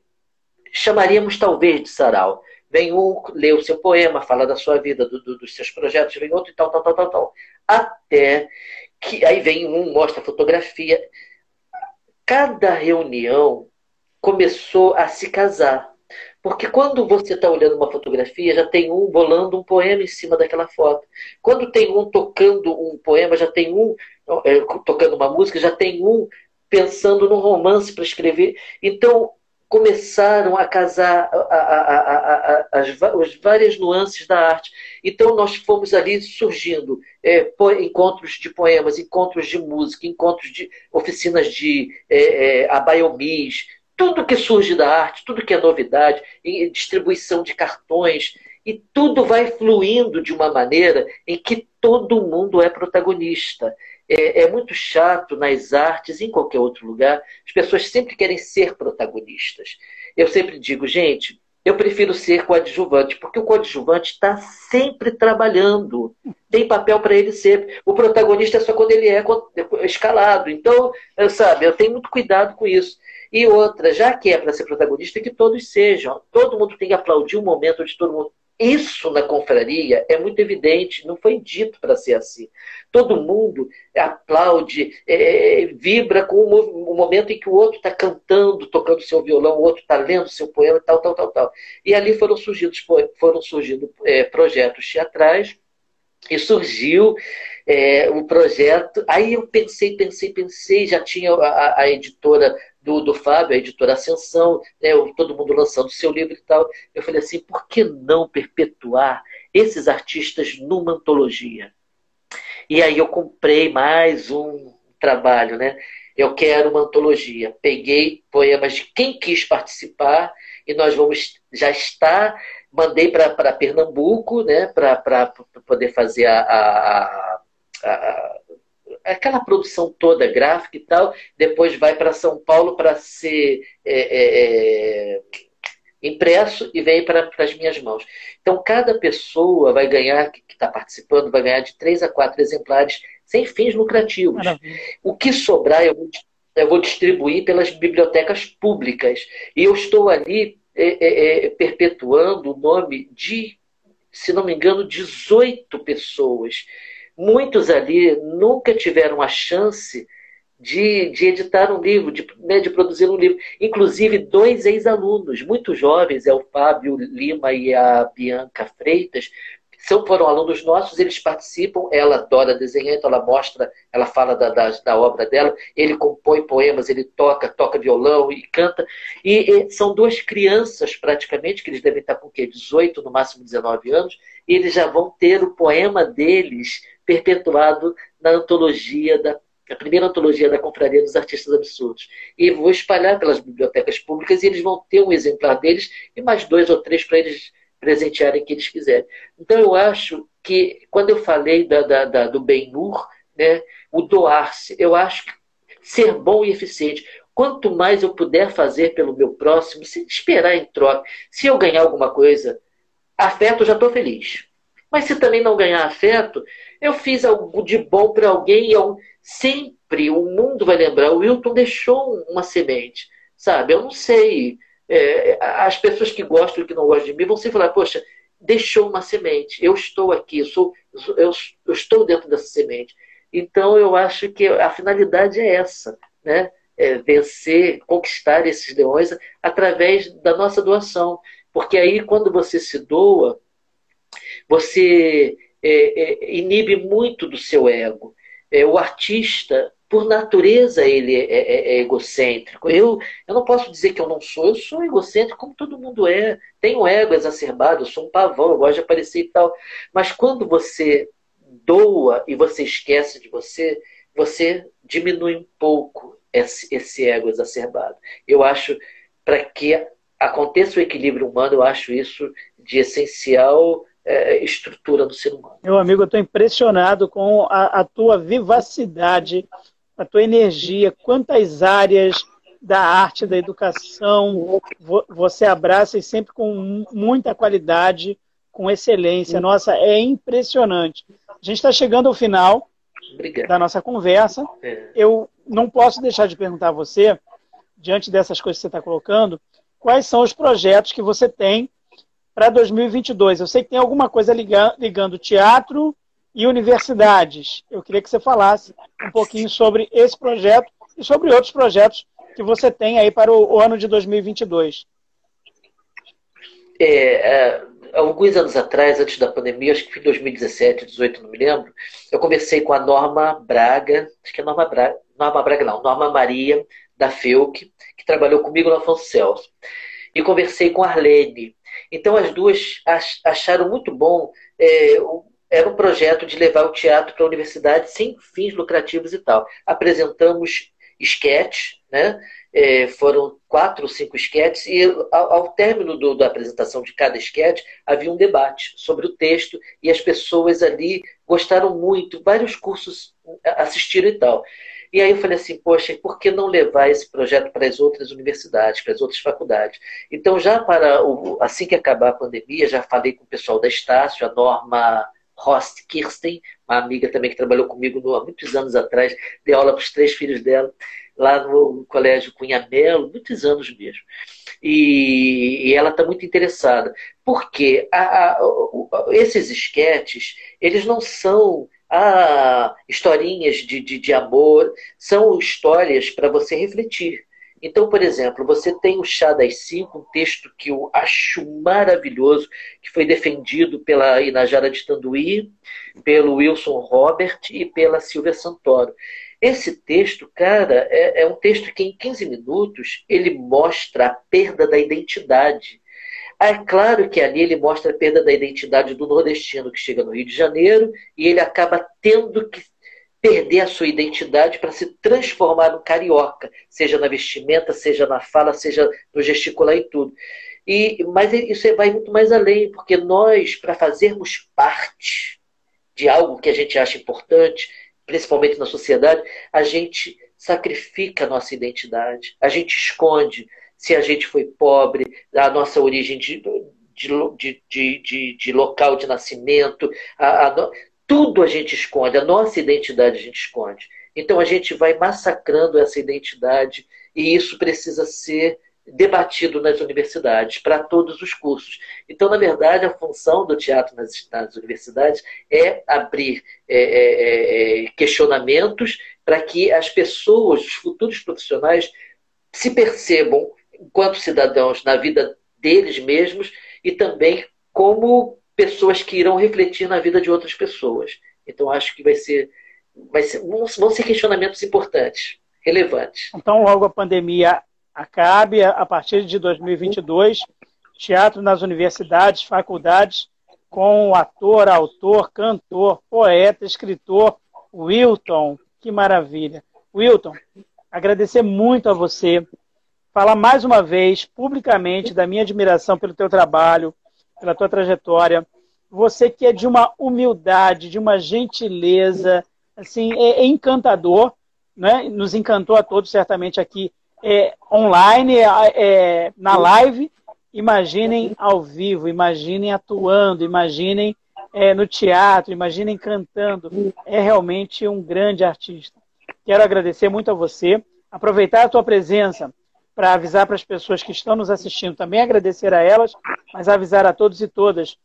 Chamaríamos talvez de sarau. Vem um, lê o seu poema, fala da sua vida, do, do, dos seus projetos, vem outro e tal, tal, tal, tal, tal. Até que aí vem um, mostra fotografia. Cada reunião começou a se casar. Porque quando você está olhando uma fotografia, já tem um bolando um poema em cima daquela foto. Quando tem um tocando um poema, já tem um tocando uma música, já tem um pensando num romance para escrever. Então, começaram a casar a, a, a, as, as, várias nuances da arte. Então, nós fomos ali surgindo é, encontros de poemas, encontros de música, encontros de oficinas de é, é, abaiomis, tudo que surge da arte, tudo que é novidade, distribuição de cartões, e tudo vai fluindo de uma maneira em que todo mundo é protagonista. É, é, muito chato nas artes, em qualquer outro lugar, as pessoas sempre querem ser protagonistas. Eu sempre digo, gente, eu prefiro ser coadjuvante, porque o coadjuvante está sempre trabalhando. Tem papel para ele ser. O protagonista é só quando ele é escalado. Então, sabe, eu tenho muito cuidado com isso. E outra, já que é para ser protagonista, que todos sejam. Todo mundo tem que aplaudir o momento onde todo mundo. Isso na confraria é muito evidente, não foi dito para ser assim. Todo mundo aplaude, é, vibra com o momento em que o outro está cantando, tocando seu violão, o outro está lendo seu poema, tal, tal, tal, tal. E ali foram surgindo, foram surgindo é, projetos teatrais e surgiu é, o projeto. Aí eu pensei, pensei, pensei, já tinha a, a editora do, do Fábio, a editora Ascensão, né, todo mundo lançando seu livro e tal. Eu falei assim, por que não perpetuar esses artistas numa antologia? E aí eu comprei mais um trabalho, né? Eu quero uma antologia. Peguei poemas de quem quis participar e nós vamos já está mandei para Pernambuco, né, para poder fazer a, a, a, aquela produção toda gráfica e tal. Depois vai para São Paulo para ser é, é, é, impresso e vem para as minhas mãos. Então, cada pessoa vai ganhar, que está participando, vai ganhar de três a quatro exemplares sem fins lucrativos. Maravilha. O que sobrar, eu vou, eu vou distribuir pelas bibliotecas públicas. E eu estou ali é, é, é, perpetuando o nome de, se não me engano, 18 pessoas. Muitos ali nunca tiveram a chance de, de editar um livro, de, né, de produzir um livro. Inclusive, dois ex-alunos, muito jovens, é o Fábio Lima e a Bianca Freitas, são, foram alunos nossos, eles participam, ela adora desenhar, então ela mostra, ela fala da, da, da, obra dela, ele compõe poemas, ele toca, toca violão e canta. E, e, são duas crianças, praticamente, que eles devem estar com o quê? 18, no máximo 19 anos, e eles já vão ter o poema deles perpetuado na antologia da a primeira antologia da Confraria dos Artistas Absurdos. E vou espalhar pelas bibliotecas públicas e eles vão ter um exemplar deles e mais dois ou três para eles presentearem que eles quiserem. Então eu acho que quando eu falei da, da, da do Ben-Hur, né, o doar-se, eu acho que ser bom e eficiente. Quanto mais eu puder fazer pelo meu próximo, sem esperar em troca, se eu ganhar alguma coisa, afeto, já estou feliz. Mas se também não ganhar afeto, eu fiz algo de bom para alguém e eu, sempre o mundo vai lembrar. O Wilton deixou uma semente, sabe? Eu não sei é, as pessoas que gostam e que não gostam de mim vão sempre falar, poxa, deixou uma semente, eu estou aqui, eu, sou, eu, eu estou dentro dessa semente. Então eu acho que a finalidade é essa, né? É vencer, conquistar esses leões através da nossa doação. Porque aí, quando você se doa, você é, é, inibe muito do seu ego. É, o artista, por natureza ele é, é, é, egocêntrico. Eu, eu não posso dizer que eu não sou, eu sou egocêntrico como todo mundo é. Tenho ego exacerbado, eu sou um pavão, eu gosto de aparecer e tal. Mas quando você doa e você esquece de você, você diminui um pouco esse, esse ego exacerbado. Eu acho, para que aconteça o equilíbrio humano, eu acho isso de essencial é, estrutura do ser humano. Meu amigo, eu estou impressionado com a, a tua vivacidade a tua energia, quantas áreas da arte, da educação você abraça e sempre com muita qualidade, com excelência. Nossa, é impressionante. A gente está chegando ao final Obrigado. da nossa conversa. É. Eu não posso deixar de perguntar a você, diante dessas coisas que você está colocando, quais são os projetos que você tem para 2022? Eu sei que tem alguma coisa ligando, teatro, e universidades. Eu queria que você falasse um pouquinho sobre esse projeto e sobre outros projetos que você tem aí para o, ano de 2022. É, é, alguns anos atrás, antes da pandemia, acho que foi em 2017, 2018, não me lembro, eu conversei com a Norma Braga, acho que é Norma Braga, Norma Braga não, Norma Maria, da FEUC, que trabalhou comigo no Afonso Celso. E conversei com a Arlene. Então, as duas acharam muito bom é, era um projeto de levar o teatro para a universidade sem fins lucrativos e tal. Apresentamos esquetes, né? É, foram quatro ou cinco esquetes, e ao, ao término do, da apresentação de cada esquete havia um debate sobre o texto, e as pessoas ali gostaram muito, vários cursos assistiram e tal. E aí eu falei assim, poxa, por que não levar esse projeto para as outras universidades, para as outras faculdades? Então, já para o, assim que acabar a pandemia, já falei com o pessoal da Estácio, a Norma Rost Kirsten, uma amiga também que trabalhou comigo há muitos anos atrás, deu aula para os três filhos dela, lá no Colégio Cunha Melo, muitos anos mesmo. E, e ela está muito interessada. Porque a, a, esses esquetes, eles não são ah, historinhas de, de, de amor, são histórias para você refletir. Então, por exemplo, você tem o Chá das Cinco, um texto que eu acho maravilhoso, que foi defendido pela Inajara de Tanduí, pelo Wilson Robert e pela Silvia Santoro. Esse texto, cara, é, é um texto que em 15 minutos ele mostra a perda da identidade é claro que ali ele mostra a perda da identidade do nordestino que chega no Rio de Janeiro e ele acaba tendo que perder a sua identidade para se transformar no carioca, seja na vestimenta, seja na fala, seja no gesticular e tudo. E, mas isso vai muito mais além, porque nós, para fazermos parte de algo que a gente acha importante, principalmente na sociedade, a gente sacrifica a nossa identidade, a gente esconde se a gente foi pobre, a nossa origem de, de, de, de, de local de nascimento, a, a, tudo a gente esconde, a nossa identidade a gente esconde. Então a gente vai massacrando essa identidade e isso precisa ser debatido nas universidades para todos os cursos. Então, na verdade, a função do teatro nas, nas universidades é abrir é, é, é, é questionamentos para que as pessoas, os futuros profissionais, se percebam enquanto cidadãos na vida deles mesmos e também como pessoas que irão refletir na vida de outras pessoas. Então acho que vai ser, vai ser vão ser questionamentos importantes, relevantes. Então logo a pandemia acabe, a partir de 2022, teatro nas universidades, faculdades, com o ator, autor, cantor, poeta, escritor Wilton. Que maravilha. Wilton, agradecer muito a você, falar mais uma vez publicamente da minha admiração pelo teu trabalho, pela tua trajetória. Você que é de uma humildade, de uma gentileza, assim, é, é encantador, né? Nos encantou a todos certamente aqui é, online, é, é, na live. Imaginem ao vivo, imaginem atuando, imaginem é, no teatro, imaginem cantando. É realmente um grande artista. Quero agradecer muito a você, aproveitar a tua presença para avisar para as pessoas que estão nos assistindo, também agradecer a elas, mas avisar a todos e todas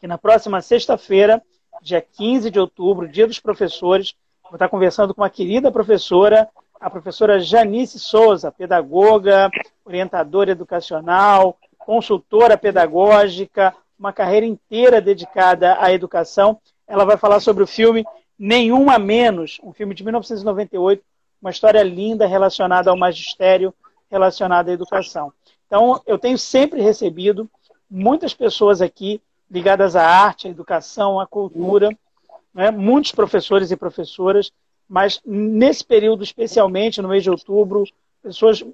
que na próxima sexta-feira, dia 15 de outubro, dia dos professores, vou estar conversando com uma querida professora, a professora Janice Souza, pedagoga, orientadora educacional, consultora pedagógica, uma carreira inteira dedicada à educação. Ela vai falar sobre o filme Nenhuma Menos, um filme de 1998, uma história linda relacionada ao magistério relacionada à educação. Então, eu tenho sempre recebido muitas pessoas aqui ligadas à arte, à educação, à cultura, né? muitos professores e professoras, mas nesse período, especialmente no mês de outubro, pessoas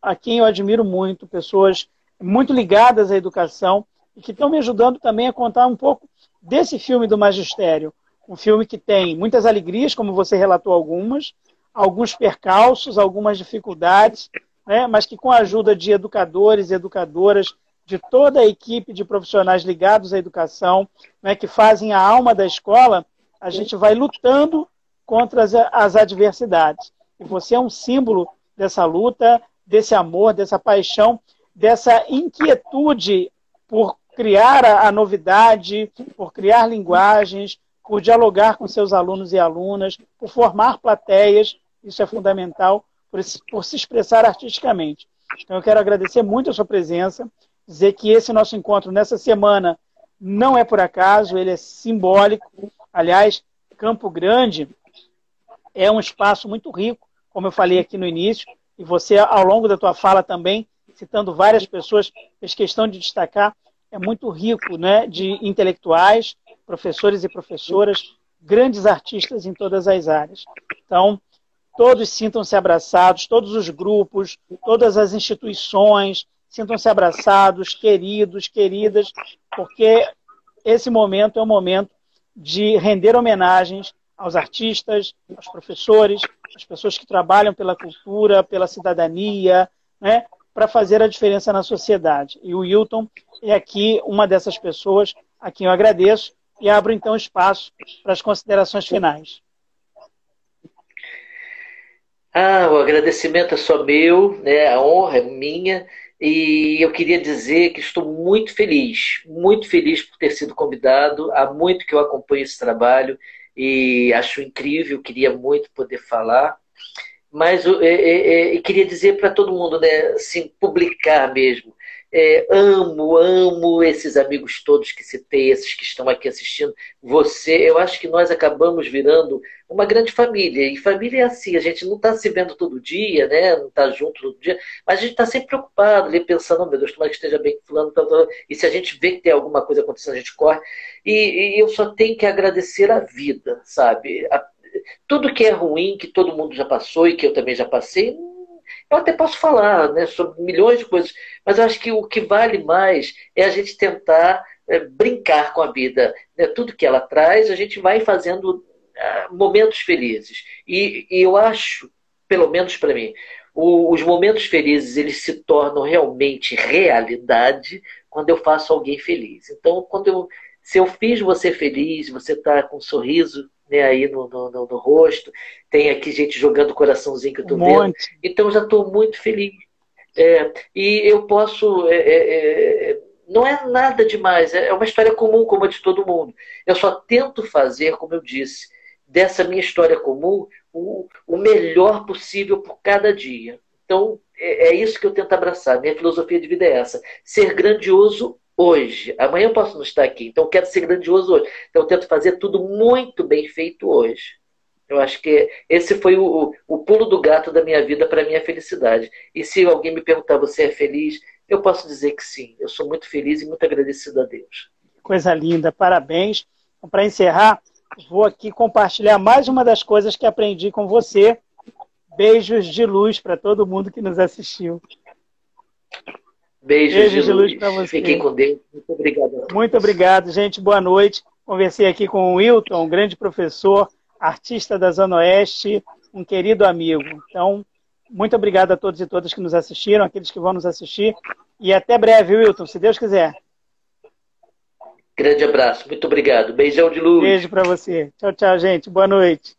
a quem eu admiro muito, pessoas muito ligadas à educação e que estão me ajudando também a contar um pouco desse filme do Magistério. Um filme que tem muitas alegrias, como você relatou algumas, alguns percalços, algumas dificuldades, né, mas que com a ajuda de educadores e educadoras, de toda a equipe de profissionais ligados à educação, né, que fazem a alma da escola, a gente vai lutando contra as, as adversidades. E você é um símbolo dessa luta, desse amor, dessa paixão, dessa inquietude por criar a, a novidade, por criar linguagens, por dialogar com seus alunos e alunas, por formar plateias, isso é fundamental, por, por se expressar artisticamente. Então, eu quero agradecer muito a sua presença, dizer que esse nosso encontro nessa semana não é por acaso, ele é simbólico. Aliás, Campo Grande é um espaço muito rico, como eu falei aqui no início, e você, ao longo da tua fala também, citando várias pessoas, fez questão de destacar, é muito rico né, de intelectuais, professores e professoras, grandes artistas em todas as áreas. Então, todos sintam-se abraçados, todos os grupos, todas as instituições, sintam-se abraçados, queridos, queridas, porque esse momento é um momento de render homenagens aos artistas, aos professores, às pessoas que trabalham pela cultura, pela cidadania, né, para fazer a diferença na sociedade. E o Wilton é aqui uma dessas pessoas a quem eu agradeço e abro então espaço para as considerações finais. Ah, o agradecimento é só meu, né? a honra é minha. E eu queria dizer que estou muito feliz, muito feliz por ter sido convidado. Há muito que eu acompanho esse trabalho e acho incrível, queria muito poder falar. Mas eu, eu, eu, eu queria dizer para todo mundo, né, assim, publicar mesmo. É, amo, amo esses amigos todos que citei, esses que estão aqui assistindo. Você, eu acho que nós acabamos virando uma grande família. E família é assim, a gente não está se vendo todo dia, né? Não está junto todo dia, mas a gente está sempre preocupado, ali pensando, oh, meu Deus, tomara que esteja bem fulano, e se a gente vê que tem alguma coisa acontecendo, a gente corre. E, e eu só tenho que agradecer a vida, sabe? A, tudo que é ruim, que todo mundo já passou e que eu também já passei, eu até posso falar né, sobre milhões de coisas, mas eu acho que o que vale mais é a gente tentar é, brincar com a vida. Né? Tudo que ela traz, a gente vai fazendo uh, momentos felizes. E, e, eu acho, pelo menos para mim, o, os momentos felizes eles se tornam realmente realidade quando eu faço alguém feliz. Então, quando eu, se eu fiz você feliz, você está com um sorriso né, aí no, no, no, no, rosto. Tem aqui gente jogando coraçãozinho que eu tô um vendo. Monte. Então já estou muito feliz. É, e eu posso. É, é, é, não é nada demais, é uma história comum, como a de todo mundo. Eu só tento fazer, como eu disse, dessa minha história comum o, o melhor possível por cada dia. Então, é, é isso que eu tento abraçar. Minha filosofia de vida é essa: ser grandioso hoje. Amanhã eu posso não estar aqui, então eu quero ser grandioso hoje. Então eu tento fazer tudo muito bem feito hoje. Eu acho que esse foi o, o pulo do gato da minha vida para a minha felicidade. E se alguém me perguntar, você é feliz? Eu posso dizer que sim. Eu sou muito feliz e muito agradecido a Deus. Coisa linda, parabéns. Então, para encerrar, vou aqui compartilhar mais uma das coisas que aprendi com você. Beijos de luz para todo mundo que nos assistiu. Beijos, Beijos de luz, luz para você. Fiquem com Deus. Muito obrigado. Muito obrigado, gente. Boa noite. Conversei aqui com o Wilton, um grande professor, artista da Zona Oeste, um querido amigo. Então, muito obrigado a todos e todas que nos assistiram, aqueles que vão nos assistir. E até breve, Wilton, se Deus quiser. Grande abraço. Muito obrigado. Beijão de luz. Beijo para você. Tchau, tchau, gente. Boa noite.